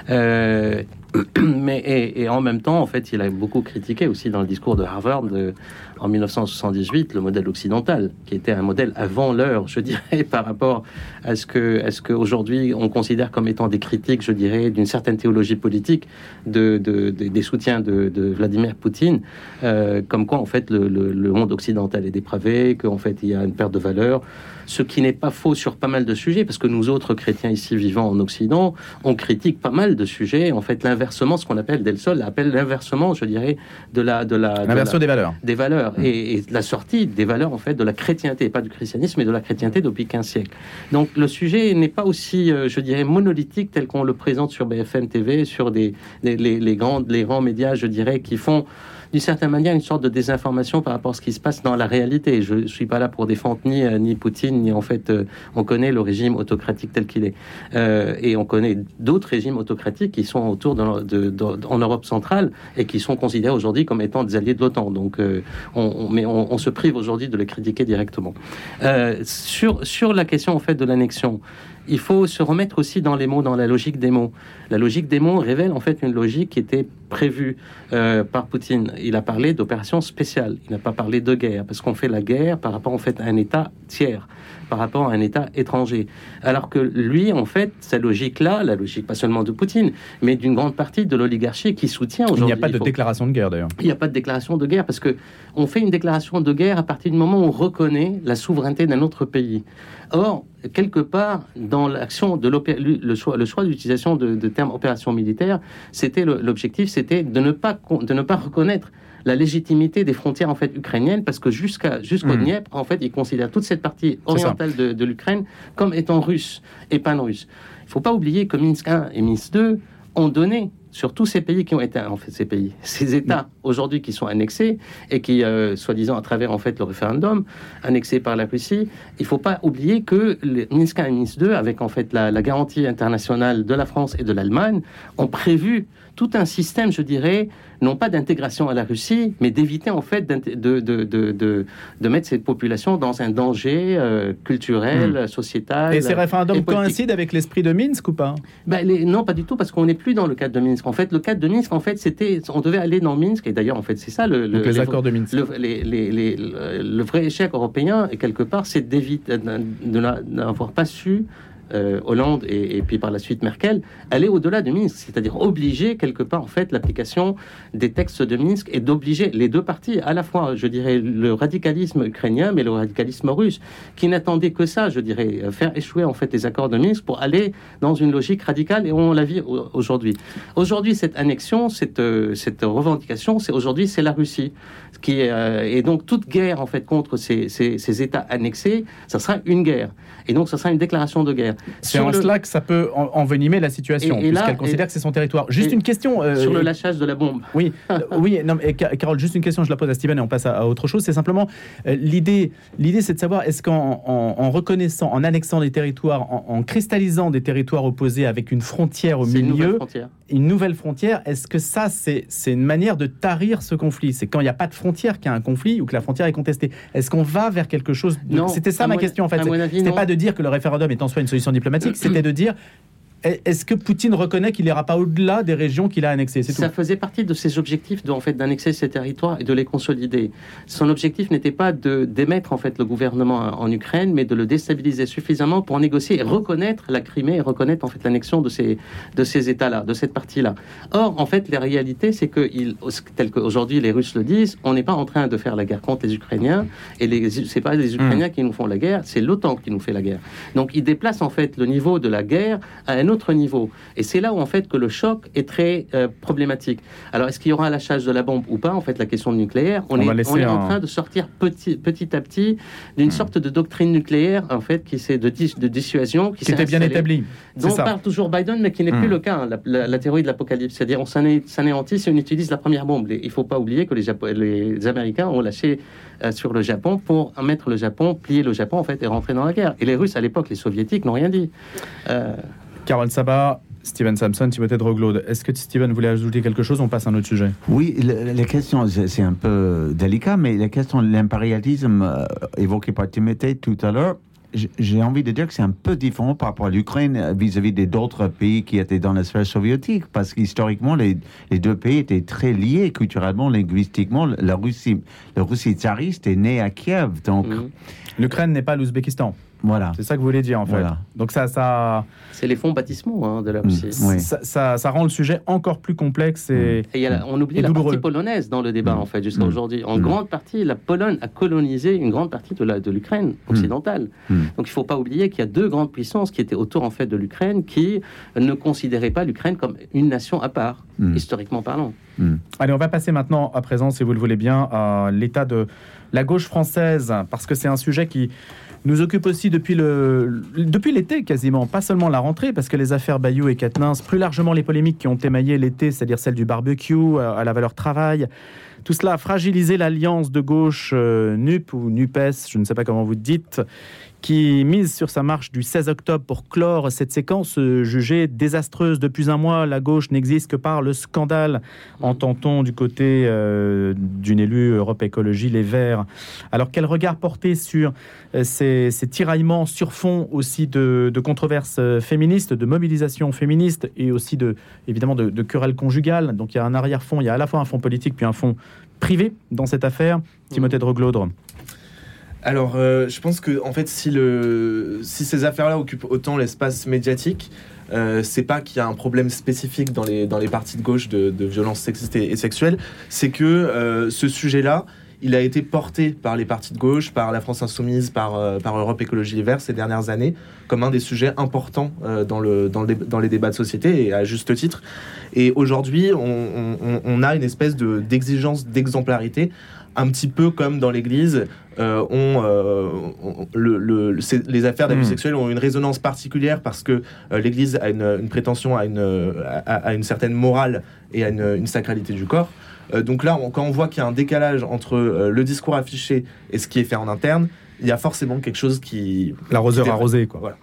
Euh, mais et, en même temps, en fait, il a beaucoup critiqué aussi dans le discours de Harvard de- en 1978 le modèle occidental, qui était un modèle avant l'heure, je dirais, par rapport à ce que, à ce qu'aujourd'hui on considère comme étant des critiques, je dirais, d'une certaine théologie politique de, de- de- des soutiens de, Vladimir Poutine, euh, comme quoi en fait le, le- monde occidental est dépravé, qu'en fait il y a une perte de valeur, ce qui n'est pas faux sur pas mal de sujets, parce que nous autres chrétiens ici vivant en Occident, on critique pas mal de sujets. En fait, l'inversement, ce qu'on appelle Del Sol, appelle l'inversement, je dirais, de la de la L'inversion des valeurs. des valeurs et, et la sortie des valeurs en fait de la chrétienté, pas du christianisme, mais de la chrétienté depuis 15 siècles. Donc le sujet n'est pas aussi, euh, je dirais, monolithique tel qu'on le présente sur BFM TV, sur des, des- les, les grands, les grands médias, je dirais, qui font d'une certaine manière une sorte de désinformation par rapport à ce qui se passe dans la réalité. Je ne suis pas là pour défendre ni, euh, ni Poutine, ni en fait, euh, on connaît le régime autocratique tel qu'il est. Euh, et on connaît d'autres régimes autocratiques qui sont autour de, de- en Europe centrale et qui sont considérés aujourd'hui comme étant des alliés de l'OTAN. Donc, on, mais on, se prive aujourd'hui de les critiquer directement. Sur, sur la question en fait de l'annexion, il faut se remettre aussi dans les mots, dans la logique des mots. La logique des mots révèle en fait une logique qui était prévue euh, par Poutine. Il a parlé d'opération spéciale. Il n'a pas parlé de guerre parce qu'on fait la guerre par rapport en fait à un État tiers par rapport à un État étranger. Alors que lui, en fait, sa logique-là, la logique pas seulement de Poutine, mais d'une grande partie de l'oligarchie qui soutient aujourd'hui. Il n'y a pas de déclaration de guerre d'ailleurs. Il n'y a pas de déclaration de guerre parce que on fait une déclaration de guerre à partir du moment où on reconnaît la souveraineté d'un autre pays. Or, quelque part, dans l'action de le choix, le choix d'utilisation de, de termes opération militaire, c'était l'objectif, c'était de ne pas de ne pas reconnaître la légitimité des frontières en fait ukrainiennes parce que jusqu'à jusqu'au mmh. Dniepr, en fait, ils considèrent toute cette partie orientale de, de l'Ukraine comme étant russe et pan-russe. Il ne faut pas oublier que Minsk 1 et Minsk 2 ont donné sur tous ces pays qui ont été, en fait, ces pays, ces États aujourd'hui qui sont annexés et qui, euh, soi-disant, à travers en fait le référendum, annexés par la Russie, il ne faut pas oublier que les Minsk 1 et Minsk 2, avec en fait la, la garantie internationale de la France et de l'Allemagne, ont prévu tout un système, je dirais, non pas d'intégration à la Russie, mais d'éviter en fait de, de, de, de, mettre cette population dans un danger euh, culturel, hmm. sociétal. Et ces référendums coïncident avec l'esprit de Minsk ou pas? Ben, les, Non, pas du tout, parce qu'on n'est plus dans le cadre de Minsk. En fait, le cadre de Minsk, en fait, c'était, on devait aller dans Minsk, et d'ailleurs, en fait, c'est ça le, le les, accords de Minsk. Le, le, vrai échec européen, quelque part, c'est d'éviter de n'avoir pas su euh, Hollande et, puis par la suite Merkel, aller au-delà de Minsk, c'est-à-dire obliger quelque part en fait l'application des textes de Minsk et d'obliger les deux parties, à la fois, je dirais, le radicalisme ukrainien mais le radicalisme russe, qui n'attendait que ça, je dirais, faire échouer en fait les accords de Minsk pour aller dans une logique radicale et on la vit aujourd'hui. Aujourd'hui, cette annexion, cette, euh, cette revendication, c'est aujourd'hui c'est la Russie qui euh, et donc toute guerre en fait contre ces, ces, ces États annexés, ça sera une guerre. Et donc, ça sera une déclaration de guerre. C'est en cela que ça peut envenimer la situation, puisqu'elle considère que c'est son territoire. Juste une question. Euh, sur le lâchage de la bombe. Oui, euh, oui. Non, mais, Carole, juste une question, je la pose à Steven et on passe à, autre chose. C'est simplement euh, l'idée. L'idée, c'est de savoir est-ce qu'en en, reconnaissant, en annexant des territoires, en, cristallisant des territoires opposés avec une frontière au milieu, une nouvelle frontière, est-ce que ça, c'est une manière de tarir ce conflit? C'est quand il n'y a pas de frontière qu'il y a un conflit ou que la frontière est contestée. Est-ce qu'on va vers quelque chose de... C'était ça ma question en fait. C'était pas de dire que le référendum est en soi une solution diplomatique, c'était de dire est-ce que Poutine reconnaît qu'il n'ira pas au-delà des régions qu'il a annexées Ça faisait partie de ses objectifs de, en fait, d'annexer ces territoires et de les consolider. Son objectif n'était pas de d'émettre en fait le gouvernement en Ukraine, mais de le déstabiliser suffisamment pour négocier et reconnaître la Crimée et reconnaître en fait l'annexion de ces de ces États-là, de cette partie-là. Or, en fait, la réalité, c'est que il, tel qu'aujourd'hui les Russes le disent, on n'est pas en train de faire la guerre contre les Ukrainiens et les c'est pas les Ukrainiens mmh. qui nous font la guerre, c'est l'OTAN qui nous fait la guerre. Donc, ils déplacent en fait le niveau de la guerre à un autre niveau. Et c'est là où en fait que le choc est très euh, problématique. Alors est-ce qu'il y aura un lâchage de la bombe ou pas? En fait, la question nucléaire, on, est, on est en train de sortir petit, petit à petit d'une hmm. sorte de doctrine nucléaire en fait qui c'est de, de dissuasion qui, était bien établie. Dont parle toujours Biden, mais qui n'est plus hmm. le cas. Hein, la, théorie de l'apocalypse, c'est-à-dire on s'anéantit si on utilise la première bombe. Il ne faut pas oublier que les, les Américains ont lâché euh, sur le Japon pour mettre le Japon, plier le Japon en fait et rentrer dans la guerre. Et les Russes à l'époque, les Soviétiques n'ont rien dit. Euh, Carole Sabat, Steven Samson, Timothée Droglaude. Est-ce que Steven voulait ajouter quelque chose On passe à un autre sujet? Oui, la question, c'est un peu délicat, mais la question de l'impérialisme euh, évoquée par Timothée tout à l'heure, j'ai envie de dire que c'est un peu différent par rapport à l'Ukraine vis-à-vis d'autres pays qui étaient dans la sphère soviétique, parce qu'historiquement, les, deux pays étaient très liés culturellement, linguistiquement. La Russie, la Russie tsariste est née à Kiev, donc... Mhm. L'Ukraine n'est pas l'Ouzbékistan. Voilà. C'est ça que vous voulez dire en fait. Donc ça, ça. C'est les fonds baptismaux hein, de la Russie. Mm. Ça, ça, rend le sujet encore plus complexe et. Mm. on oublie la partie polonaise dans le débat mm. en fait jusqu'à aujourd'hui. En grande partie, la Pologne a colonisé une grande partie de la de l'Ukraine occidentale. Donc il ne faut pas oublier qu'il y a deux grandes puissances qui étaient autour en fait de l'Ukraine qui ne considéraient pas l'Ukraine comme une nation à part, historiquement parlant. Allez, on va passer maintenant à présent, si vous le voulez bien, à l'état de la gauche française, parce que c'est un sujet qui nous occupe aussi depuis l'été quasiment, pas seulement la rentrée, parce que les affaires Bayou et Quatennens, plus largement les polémiques qui ont émaillé l'été, c'est-à-dire celle du barbecue euh, à la valeur travail, Tout cela a fragilisé l'alliance de gauche euh, NUP ou NUPES, je ne sais pas comment vous dites, qui mise sur sa marche du 16 octobre pour clore cette séquence jugée désastreuse. Depuis un mois, la gauche n'existe que par le scandale, entend-on du côté euh, d'une élue Europe Écologie Les Verts. Alors quel regard porter sur euh, ces, ces tiraillements sur fond aussi de, de controverses euh, féministes, de mobilisation féministe et aussi de, évidemment de, de querelles conjugales? Donc il y a un arrière-fond, il y a à la fois un fond politique puis un fond privé dans cette affaire. Timothée de Roglaudre. Alors, euh, je pense que en fait, si, le, si ces affaires-là occupent autant l'espace médiatique, euh, c'est pas qu'il y a un problème spécifique dans les, dans les partis de gauche de, de violences sexistes et, sexuelles, c'est que euh, ce sujet-là, il a été porté par les partis de gauche, par la France Insoumise, par, euh, par Europe Écologie Les Verts ces dernières années, comme un des sujets importants euh, dans, le, dans, le dans les débats de société, et à juste titre. Et aujourd'hui, on, on- on a une espèce de- d'exigence d'exemplarité, un petit peu comme dans l'Église, euh, euh, le- le- les affaires d'abus Mm. sexuels ont une résonance particulière parce que euh, l'Église a une, une prétention à une, à, à une certaine morale et à une, une sacralité du corps. Euh, donc là, on- quand on voit qu'il y a un décalage entre euh, le discours affiché et ce qui est fait en interne, il y a forcément quelque chose qui... L'arroseur arrosé, quoi. Voilà.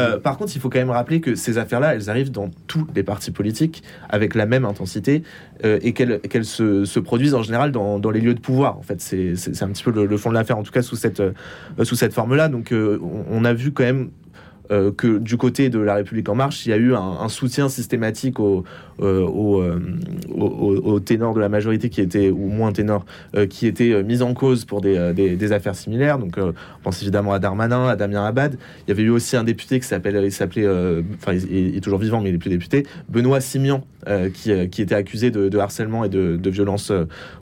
Euh, par contre, il faut quand même rappeler que ces affaires-là, elles arrivent dans tous les partis politiques avec la même intensité euh, et qu'elles se, se produisent en général dans, dans les lieux de pouvoir. En fait, c'est un petit peu le, le fond de l'affaire, en tout cas sous cette, euh, sous cette forme-là. Donc, euh, on, on a vu quand même euh, que du côté de La République En Marche, il y a eu un, soutien systématique au, euh, euh, ténor de la majorité qui était, ou moins ténor, euh, qui était mis en cause pour des, affaires similaires. Donc, on pense évidemment à Darmanin, à Damien Abad. Il y avait eu aussi un député qui il s'appelait, enfin, il, est toujours vivant, mais il n'est plus député, Benoît Simian, qui, était accusé de, harcèlement et de, de violence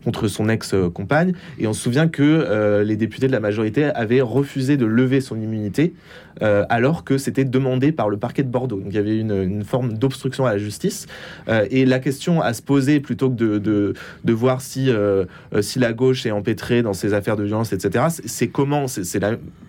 contre son ex-compagne. Et on se souvient que les députés de la majorité avaient refusé de lever son immunité, euh, alors que c'était demandé par le parquet de Bordeaux. Donc il y avait une, une forme d'obstruction à la justice. Euh, et la question à se poser, plutôt que de, de, de voir si, euh, si la gauche est empêtrée dans ces affaires de violence, etc., c'est- comment, c'est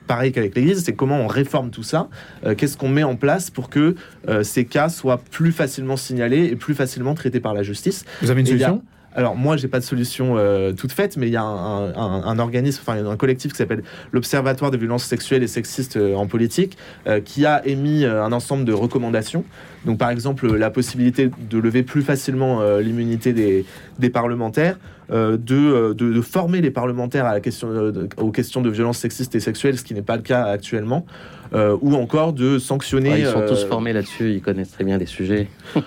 pareil qu'avec l'Église, c'est comment on réforme tout ça, qu'est-ce qu'on met en place pour que ces cas soient plus facilement signalés et plus facilement traités par la justice. Vous avez une solution? Alors moi, j'ai pas de solution euh, toute faite, mais il y a un, un- un organisme, enfin un collectif qui s'appelle l'Observatoire des violences sexuelles et sexistes euh, en politique, euh, qui a émis un ensemble de recommandations. Donc par exemple, la possibilité de lever plus facilement euh, l'immunité des, des parlementaires, euh, de, de, de former les parlementaires à la question, de- aux questions de violences sexistes et sexuelles, ce qui n'est pas le cas actuellement, euh, ou encore de sanctionner. Ouais, ils sont euh, tous formés là-dessus, ils connaissent très bien les sujets.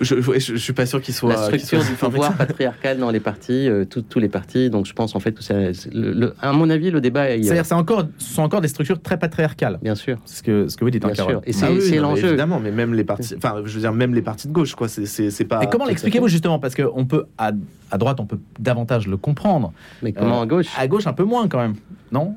Je, je, je suis pas sûr qu'ils soient. la structure soient du pouvoir patriarcal dans les partis, euh, tous- tous les partis. Donc je pense en fait que c'est, c'est le- le- à mon avis, le débat est. C'est-à-dire, c'est encore, ce sont encore des structures très patriarcales. Bien sûr. C'est ce que, ce que vous dites, hein, Bien sûr. Et c'est, Ah oui, l'enjeu. Évidemment, mais même les partis, enfin, je veux dire, même les partis de gauche, quoi. C'est pas. Et comment l'expliquez-vous justement? Parce qu'on peut, à, à droite, on peut davantage le comprendre. Mais comment Euh, à gauche? À gauche, un peu moins quand même. Non?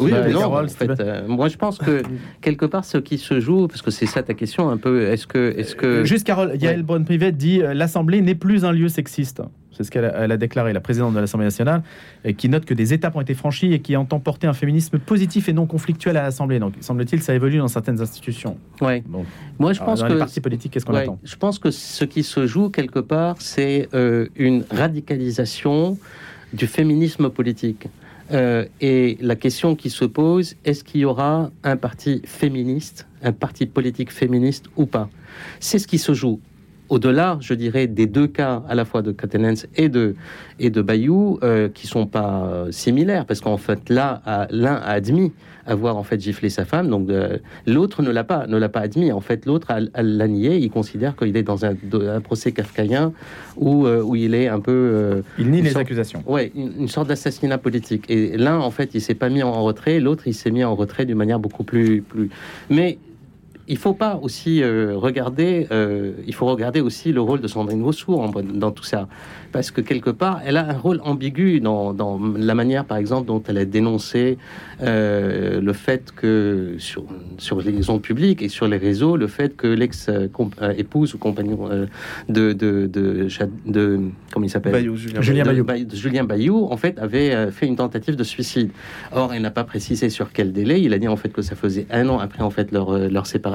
Oui, Bah, mais non, Carole, en fait, euh, moi je pense que quelque part ce qui se joue, parce que c'est ça ta question un peu, est-ce que, est-ce que, Euh, Juste, Carole, Yael Ouais. Braun-Privet dit euh, L'Assemblée n'est plus un lieu sexiste. C'est ce qu'elle a, déclaré, la présidente de l'Assemblée nationale, et qui note que des étapes ont été franchies et qui entend porter un féminisme positif et non conflictuel à l'Assemblée. Donc, semble-t-il, ça évolue dans certaines institutions. ouais. Bon. Moi je Alors, pense dans que les partis politiques, qu'est-ce qu'on Ouais, attend? Je pense que ce qui se joue quelque part, c'est euh, une radicalisation du féminisme politique. Euh, et la question qui se pose, est-ce qu'il y aura un parti féministe, un parti politique féministe ou pas? C'est ce qui se joue. Au-delà, je dirais, des deux cas, à la fois de Catenens et de, et de Bayou, euh, qui sont pas similaires, parce qu'en fait, là, l'un a admis avoir en fait giflé sa femme, donc euh, l'autre ne l'a pas, ne l'a pas admis. En fait, l'autre l'a nié. Il considère qu'il est dans un, un procès kafkaïen où, euh, où il est un peu euh, Il nie les sorte- accusations. Ouais, une, une sorte d'assassinat politique. Et l'un, en fait, il s'est pas mis en retrait, l'autre, il s'est mis en retrait d'une manière beaucoup plus, plus. Mais il faut pas aussi euh, regarder, euh, il faut regarder aussi le rôle de Sandrine Rousseau en- dans tout ça, parce que quelque part, elle a un rôle ambigu dans, dans la manière, par exemple, dont elle a dénoncé euh, le fait que sur, sur les ondes publiques et sur les réseaux, le fait que l'ex-épouse ou compagnon de, de, de, de, comment il s'appelle? Bayou, Julien. Bayou. Bay- de Julien Bayou, en fait, avait fait une tentative de suicide. Or, il n'a pas précisé sur quel délai. Il a dit en fait que ça faisait un an après en fait leur, leur séparation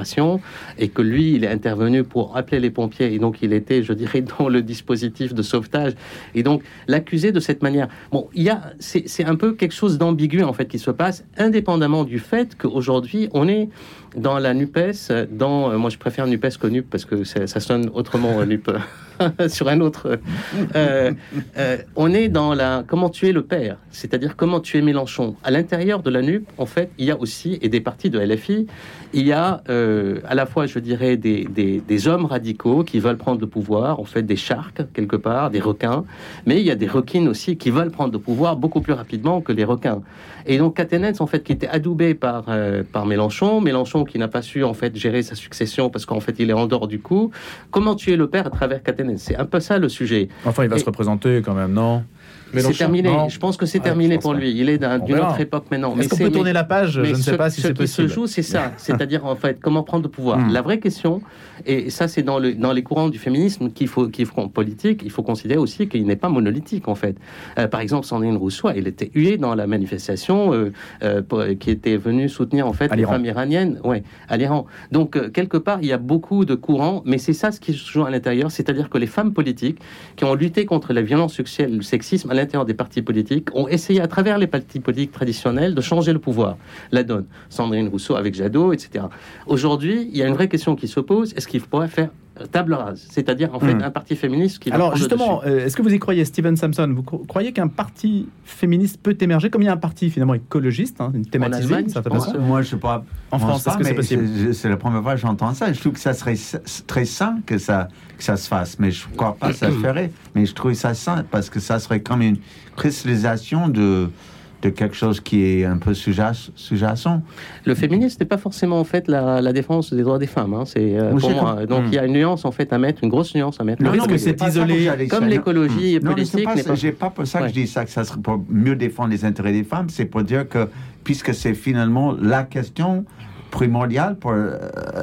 et que lui, il est intervenu pour appeler les pompiers et donc il était, je dirais, dans le dispositif de sauvetage. Et donc l'accuser de cette manière, bon, il y a, c'est un peu quelque chose d'ambigu en fait qui se passe, indépendamment du fait qu'aujourd'hui on est dans la NUPES, dans, euh, moi je préfère NUPES que NUP parce que ça, sonne autrement NUP sur un autre. Euh, euh, on est dans la comment tuer le père, c'est-à-dire comment tuer Mélenchon. À l'intérieur de la NUP, en fait, il y a aussi, et des partis de LFI, il y a à la fois, je dirais, des, des, hommes radicaux qui veulent prendre le pouvoir, en fait, des sharks quelque part, des requins, mais il y a des requins aussi qui veulent prendre le pouvoir beaucoup plus rapidement que les requins. Et donc Catenens, en fait, qui était adoubé par, par Mélenchon, Mélenchon qui n'a pas su, en fait, gérer sa succession parce qu'en fait, il est en dehors du coup. Comment tuer le père à travers Catenens C'est un peu ça le sujet. Enfin, il va Et- se représenter quand même, non? C'est terminé. Non. Je pense que c'est Ouais, terminé pour lui. Il est d'une autre époque maintenant. Est-ce qu'on peut tourner la page? Mais Je ne sais ce- pas si ce c'est qui possible. se joue, c'est ça. C'est-à-dire, en fait, comment prendre le pouvoir. Hmm. La vraie question, et ça, c'est dans, le, dans les courants du féminisme qu'il faut, qu'il faut, politique, il faut considérer aussi qu'il n'est pas monolithique, en fait. Euh, par exemple, Sandrine Rousseau, il était huée dans la manifestation euh, euh, pour- qui était venue soutenir, en fait, les femmes iraniennes ouais, à l'Iran. Donc, quelque part, il y a beaucoup de courants, mais c'est ça ce qui se joue à l'intérieur, c'est-à-dire que les femmes politiques qui ont lutté contre la violence sexuelle, le sexisme l'intérieur des partis politiques, ont essayé à travers les partis politiques traditionnels de changer le pouvoir, la donne. Sandrine Rousseau avec Jadot, etc. Aujourd'hui, il y a une vraie question qui se pose est-ce qu'il pourrait faire table rase C'est-à-dire, en fait, Hmm. un parti féministe qui Alors justement, euh, est-ce que vous y croyez, Steven Sampson? Vous cro- croyez qu'un parti féministe peut émerger comme il y a un parti finalement écologiste, hein, une Allemagne, pense, façon? Moi, je sais pas. En France, est-ce que c'est mais possible? C'est la première fois que j'entends ça. Je trouve que ça serait très sain que ça, que ça se fasse, mais je ne crois pas que ça se ferait. Mais je trouve ça sain parce que ça serait comme une cristallisation de, de quelque chose qui est un peu sous-jacent. Le féminisme n'est pas forcément en fait la, la défense des droits des femmes. hein. C'est euh, pour moi. Donc Hmm. il y a une nuance en fait à mettre, une grosse nuance à mettre. Le Le risque, risque, c'est pas isolé, comme l'écologie Non, mais politique pas n'est ça- pas- J'ai pas pour ça que Ouais. je dis ça, que ça serait pour mieux défendre les intérêts des femmes. C'est pour dire que, puisque c'est finalement la question primordiale pour euh,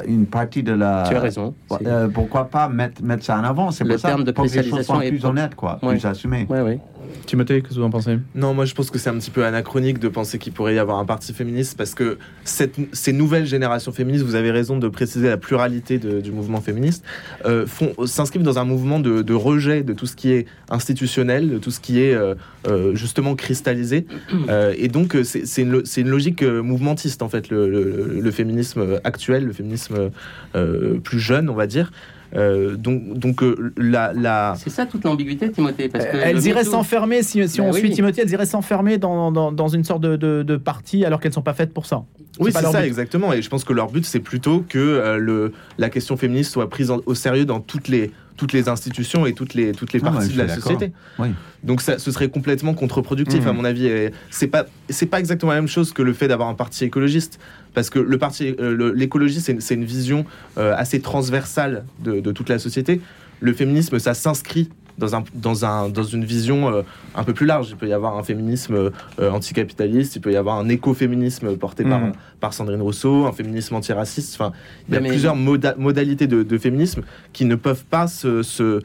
une partie de la. Tu as raison. Euh, pourquoi pas mettre, mettre ça en avant? C'est pour ça terme de pour que les choses soient plus honnêtes, quoi, Ouais. plus assumées. Ouais, ouais. Timothée, qu'est-ce que vous en pensez? Non, moi je pense que c'est un petit peu anachronique de penser qu'il pourrait y avoir un parti féministe parce que cette, ces nouvelles générations féministes, vous avez raison de préciser la pluralité de- du mouvement féministe, euh, s'inscrivent dans un mouvement de, de rejet de tout ce qui est institutionnel, de tout ce qui est euh, euh, justement cristallisé. Euh, et donc c'est une, logique mouvementiste en fait, le, le- le féminisme actuel, le féminisme euh, plus jeune, on va dire. Euh, donc donc euh, la, la, C'est ça toute l'ambiguïté, Timothée. Parce que Elles le iraient s'enfermer, si, si Ben on oui. suit Timothée, elles iraient s'enfermer dans, dans, dans une sorte de, de, de parti alors qu'elles ne sont pas faites pour ça. Oui, c'est ça, but. exactement. Et je pense que leur but, c'est plutôt que euh, le, la question féministe soit prise en- au sérieux dans toutes les, toutes les institutions et toutes les, toutes les Ah, parties ouais, de la société. Oui. Donc ça, ce serait complètement contre-productif, Mhm. à mon avis. C'est pas, c'est pas exactement la même chose que le fait d'avoir un parti écologiste. Parce que le parti, euh, l'écologie, c'est une, c'est une vision euh, assez transversale de, de toute la société. Le féminisme, ça s'inscrit dans, un, dans, un, dans une vision euh, un peu plus large. Il peut y avoir un féminisme euh, anticapitaliste, il peut y avoir un écoféminisme porté par, Mhm. par Sandrine Rousseau, un féminisme antiraciste. Enfin, il y a Mais- plusieurs moda- modalités de, de féminisme qui ne peuvent pas se, se,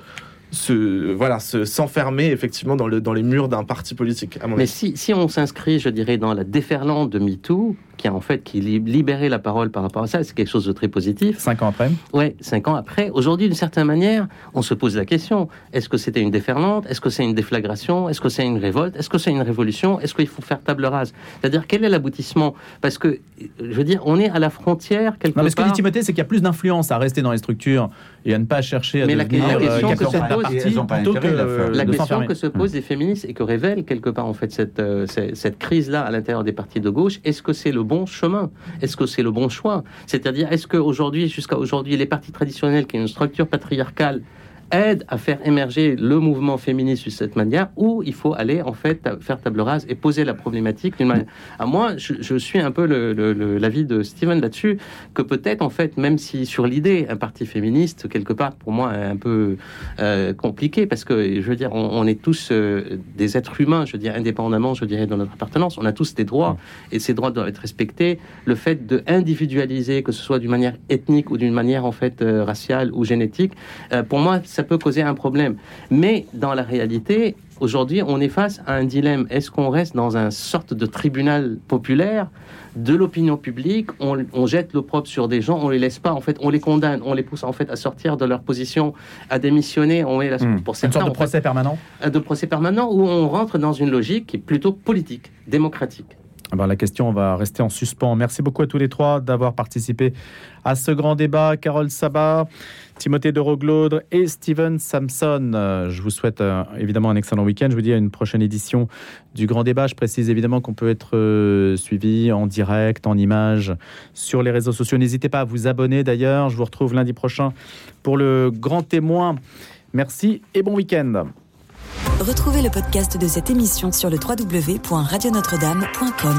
se- voilà, se- s'enfermer effectivement dans, le, dans les murs d'un parti politique, à mon Mais avis. si, si on s'inscrit, je dirais, dans la déferlante de MeToo, qui a en fait qui li- libéré la parole par rapport à ça, c'est quelque chose de très positif. Cinq ans après. Ouais, cinq ans après. Aujourd'hui, d'une certaine manière, on se pose la question est-ce que c'était une déferlante? Est-ce que c'est une déflagration? Est-ce que c'est une révolte? Est-ce que c'est une révolution? Est-ce qu'il faut faire table rase? C'est-à-dire, quel est l'aboutissement? Parce que, je veux dire, on est à la frontière quelque Non, mais ce que dit part. Timothée, c'est qu'il y a plus d'influence à rester dans les structures et à ne pas chercher à Mais devenir la euh, question que capitaine se pose- plutôt que la euh, question que se posent les féministes et que révèle quelque part en fait cette, euh, cette, cette crise-là à l'intérieur des partis de gauche, est-ce que c'est le bon chemin? Est-ce que c'est le bon choix? C'est-à-dire, est-ce qu'aujourd'hui, jusqu'à aujourd'hui, les partis traditionnels, qui ont une structure patriarcale, aident à faire émerger le mouvement féministe de cette manière, ou il faut aller en fait faire table rase et poser la problématique d'une manière. À moi, je, suis un peu l'avis de Steven là-dessus, que peut-être en fait, même si sur l'idée, un parti féministe, quelque part, pour moi, est un peu euh, compliqué, parce que je veux dire, on, est tous euh, des êtres humains, je veux dire, indépendamment, je dirais, de notre appartenance, on a tous des droits, et ces droits doivent être respectés. Le fait de individualiser, que ce soit d'une manière ethnique ou d'une manière en fait euh, raciale ou génétique, pour moi, ça peut causer un problème. Mais dans la réalité, aujourd'hui, on est face à un dilemme. Est-ce qu'on reste dans un sorte de tribunal populaire de l'opinion publique on, jette l'opprobre sur des gens, on les laisse pas, en fait, on les condamne, on les pousse en fait à sortir de leur position, à démissionner. On est là hmm. pour certains, une sorte de procès permanent. De procès permanent où on rentre dans une logique qui est plutôt politique, démocratique. Ah ben, la question va rester en suspens. Merci beaucoup à tous les trois d'avoir participé à ce grand débat. Carole Sabat, Timothée de Roglaude et Steven Samson. Euh, je vous souhaite euh, évidemment un excellent week-end. Je vous dis à une prochaine édition du grand débat. Je précise évidemment qu'on peut être euh, suivi en direct, en images, sur les réseaux sociaux. N'hésitez pas à vous abonner d'ailleurs. Je vous retrouve lundi prochain pour le grand témoin. Merci et bon week-end. Retrouvez le podcast de cette émission sur le www.radionotre-dame.com.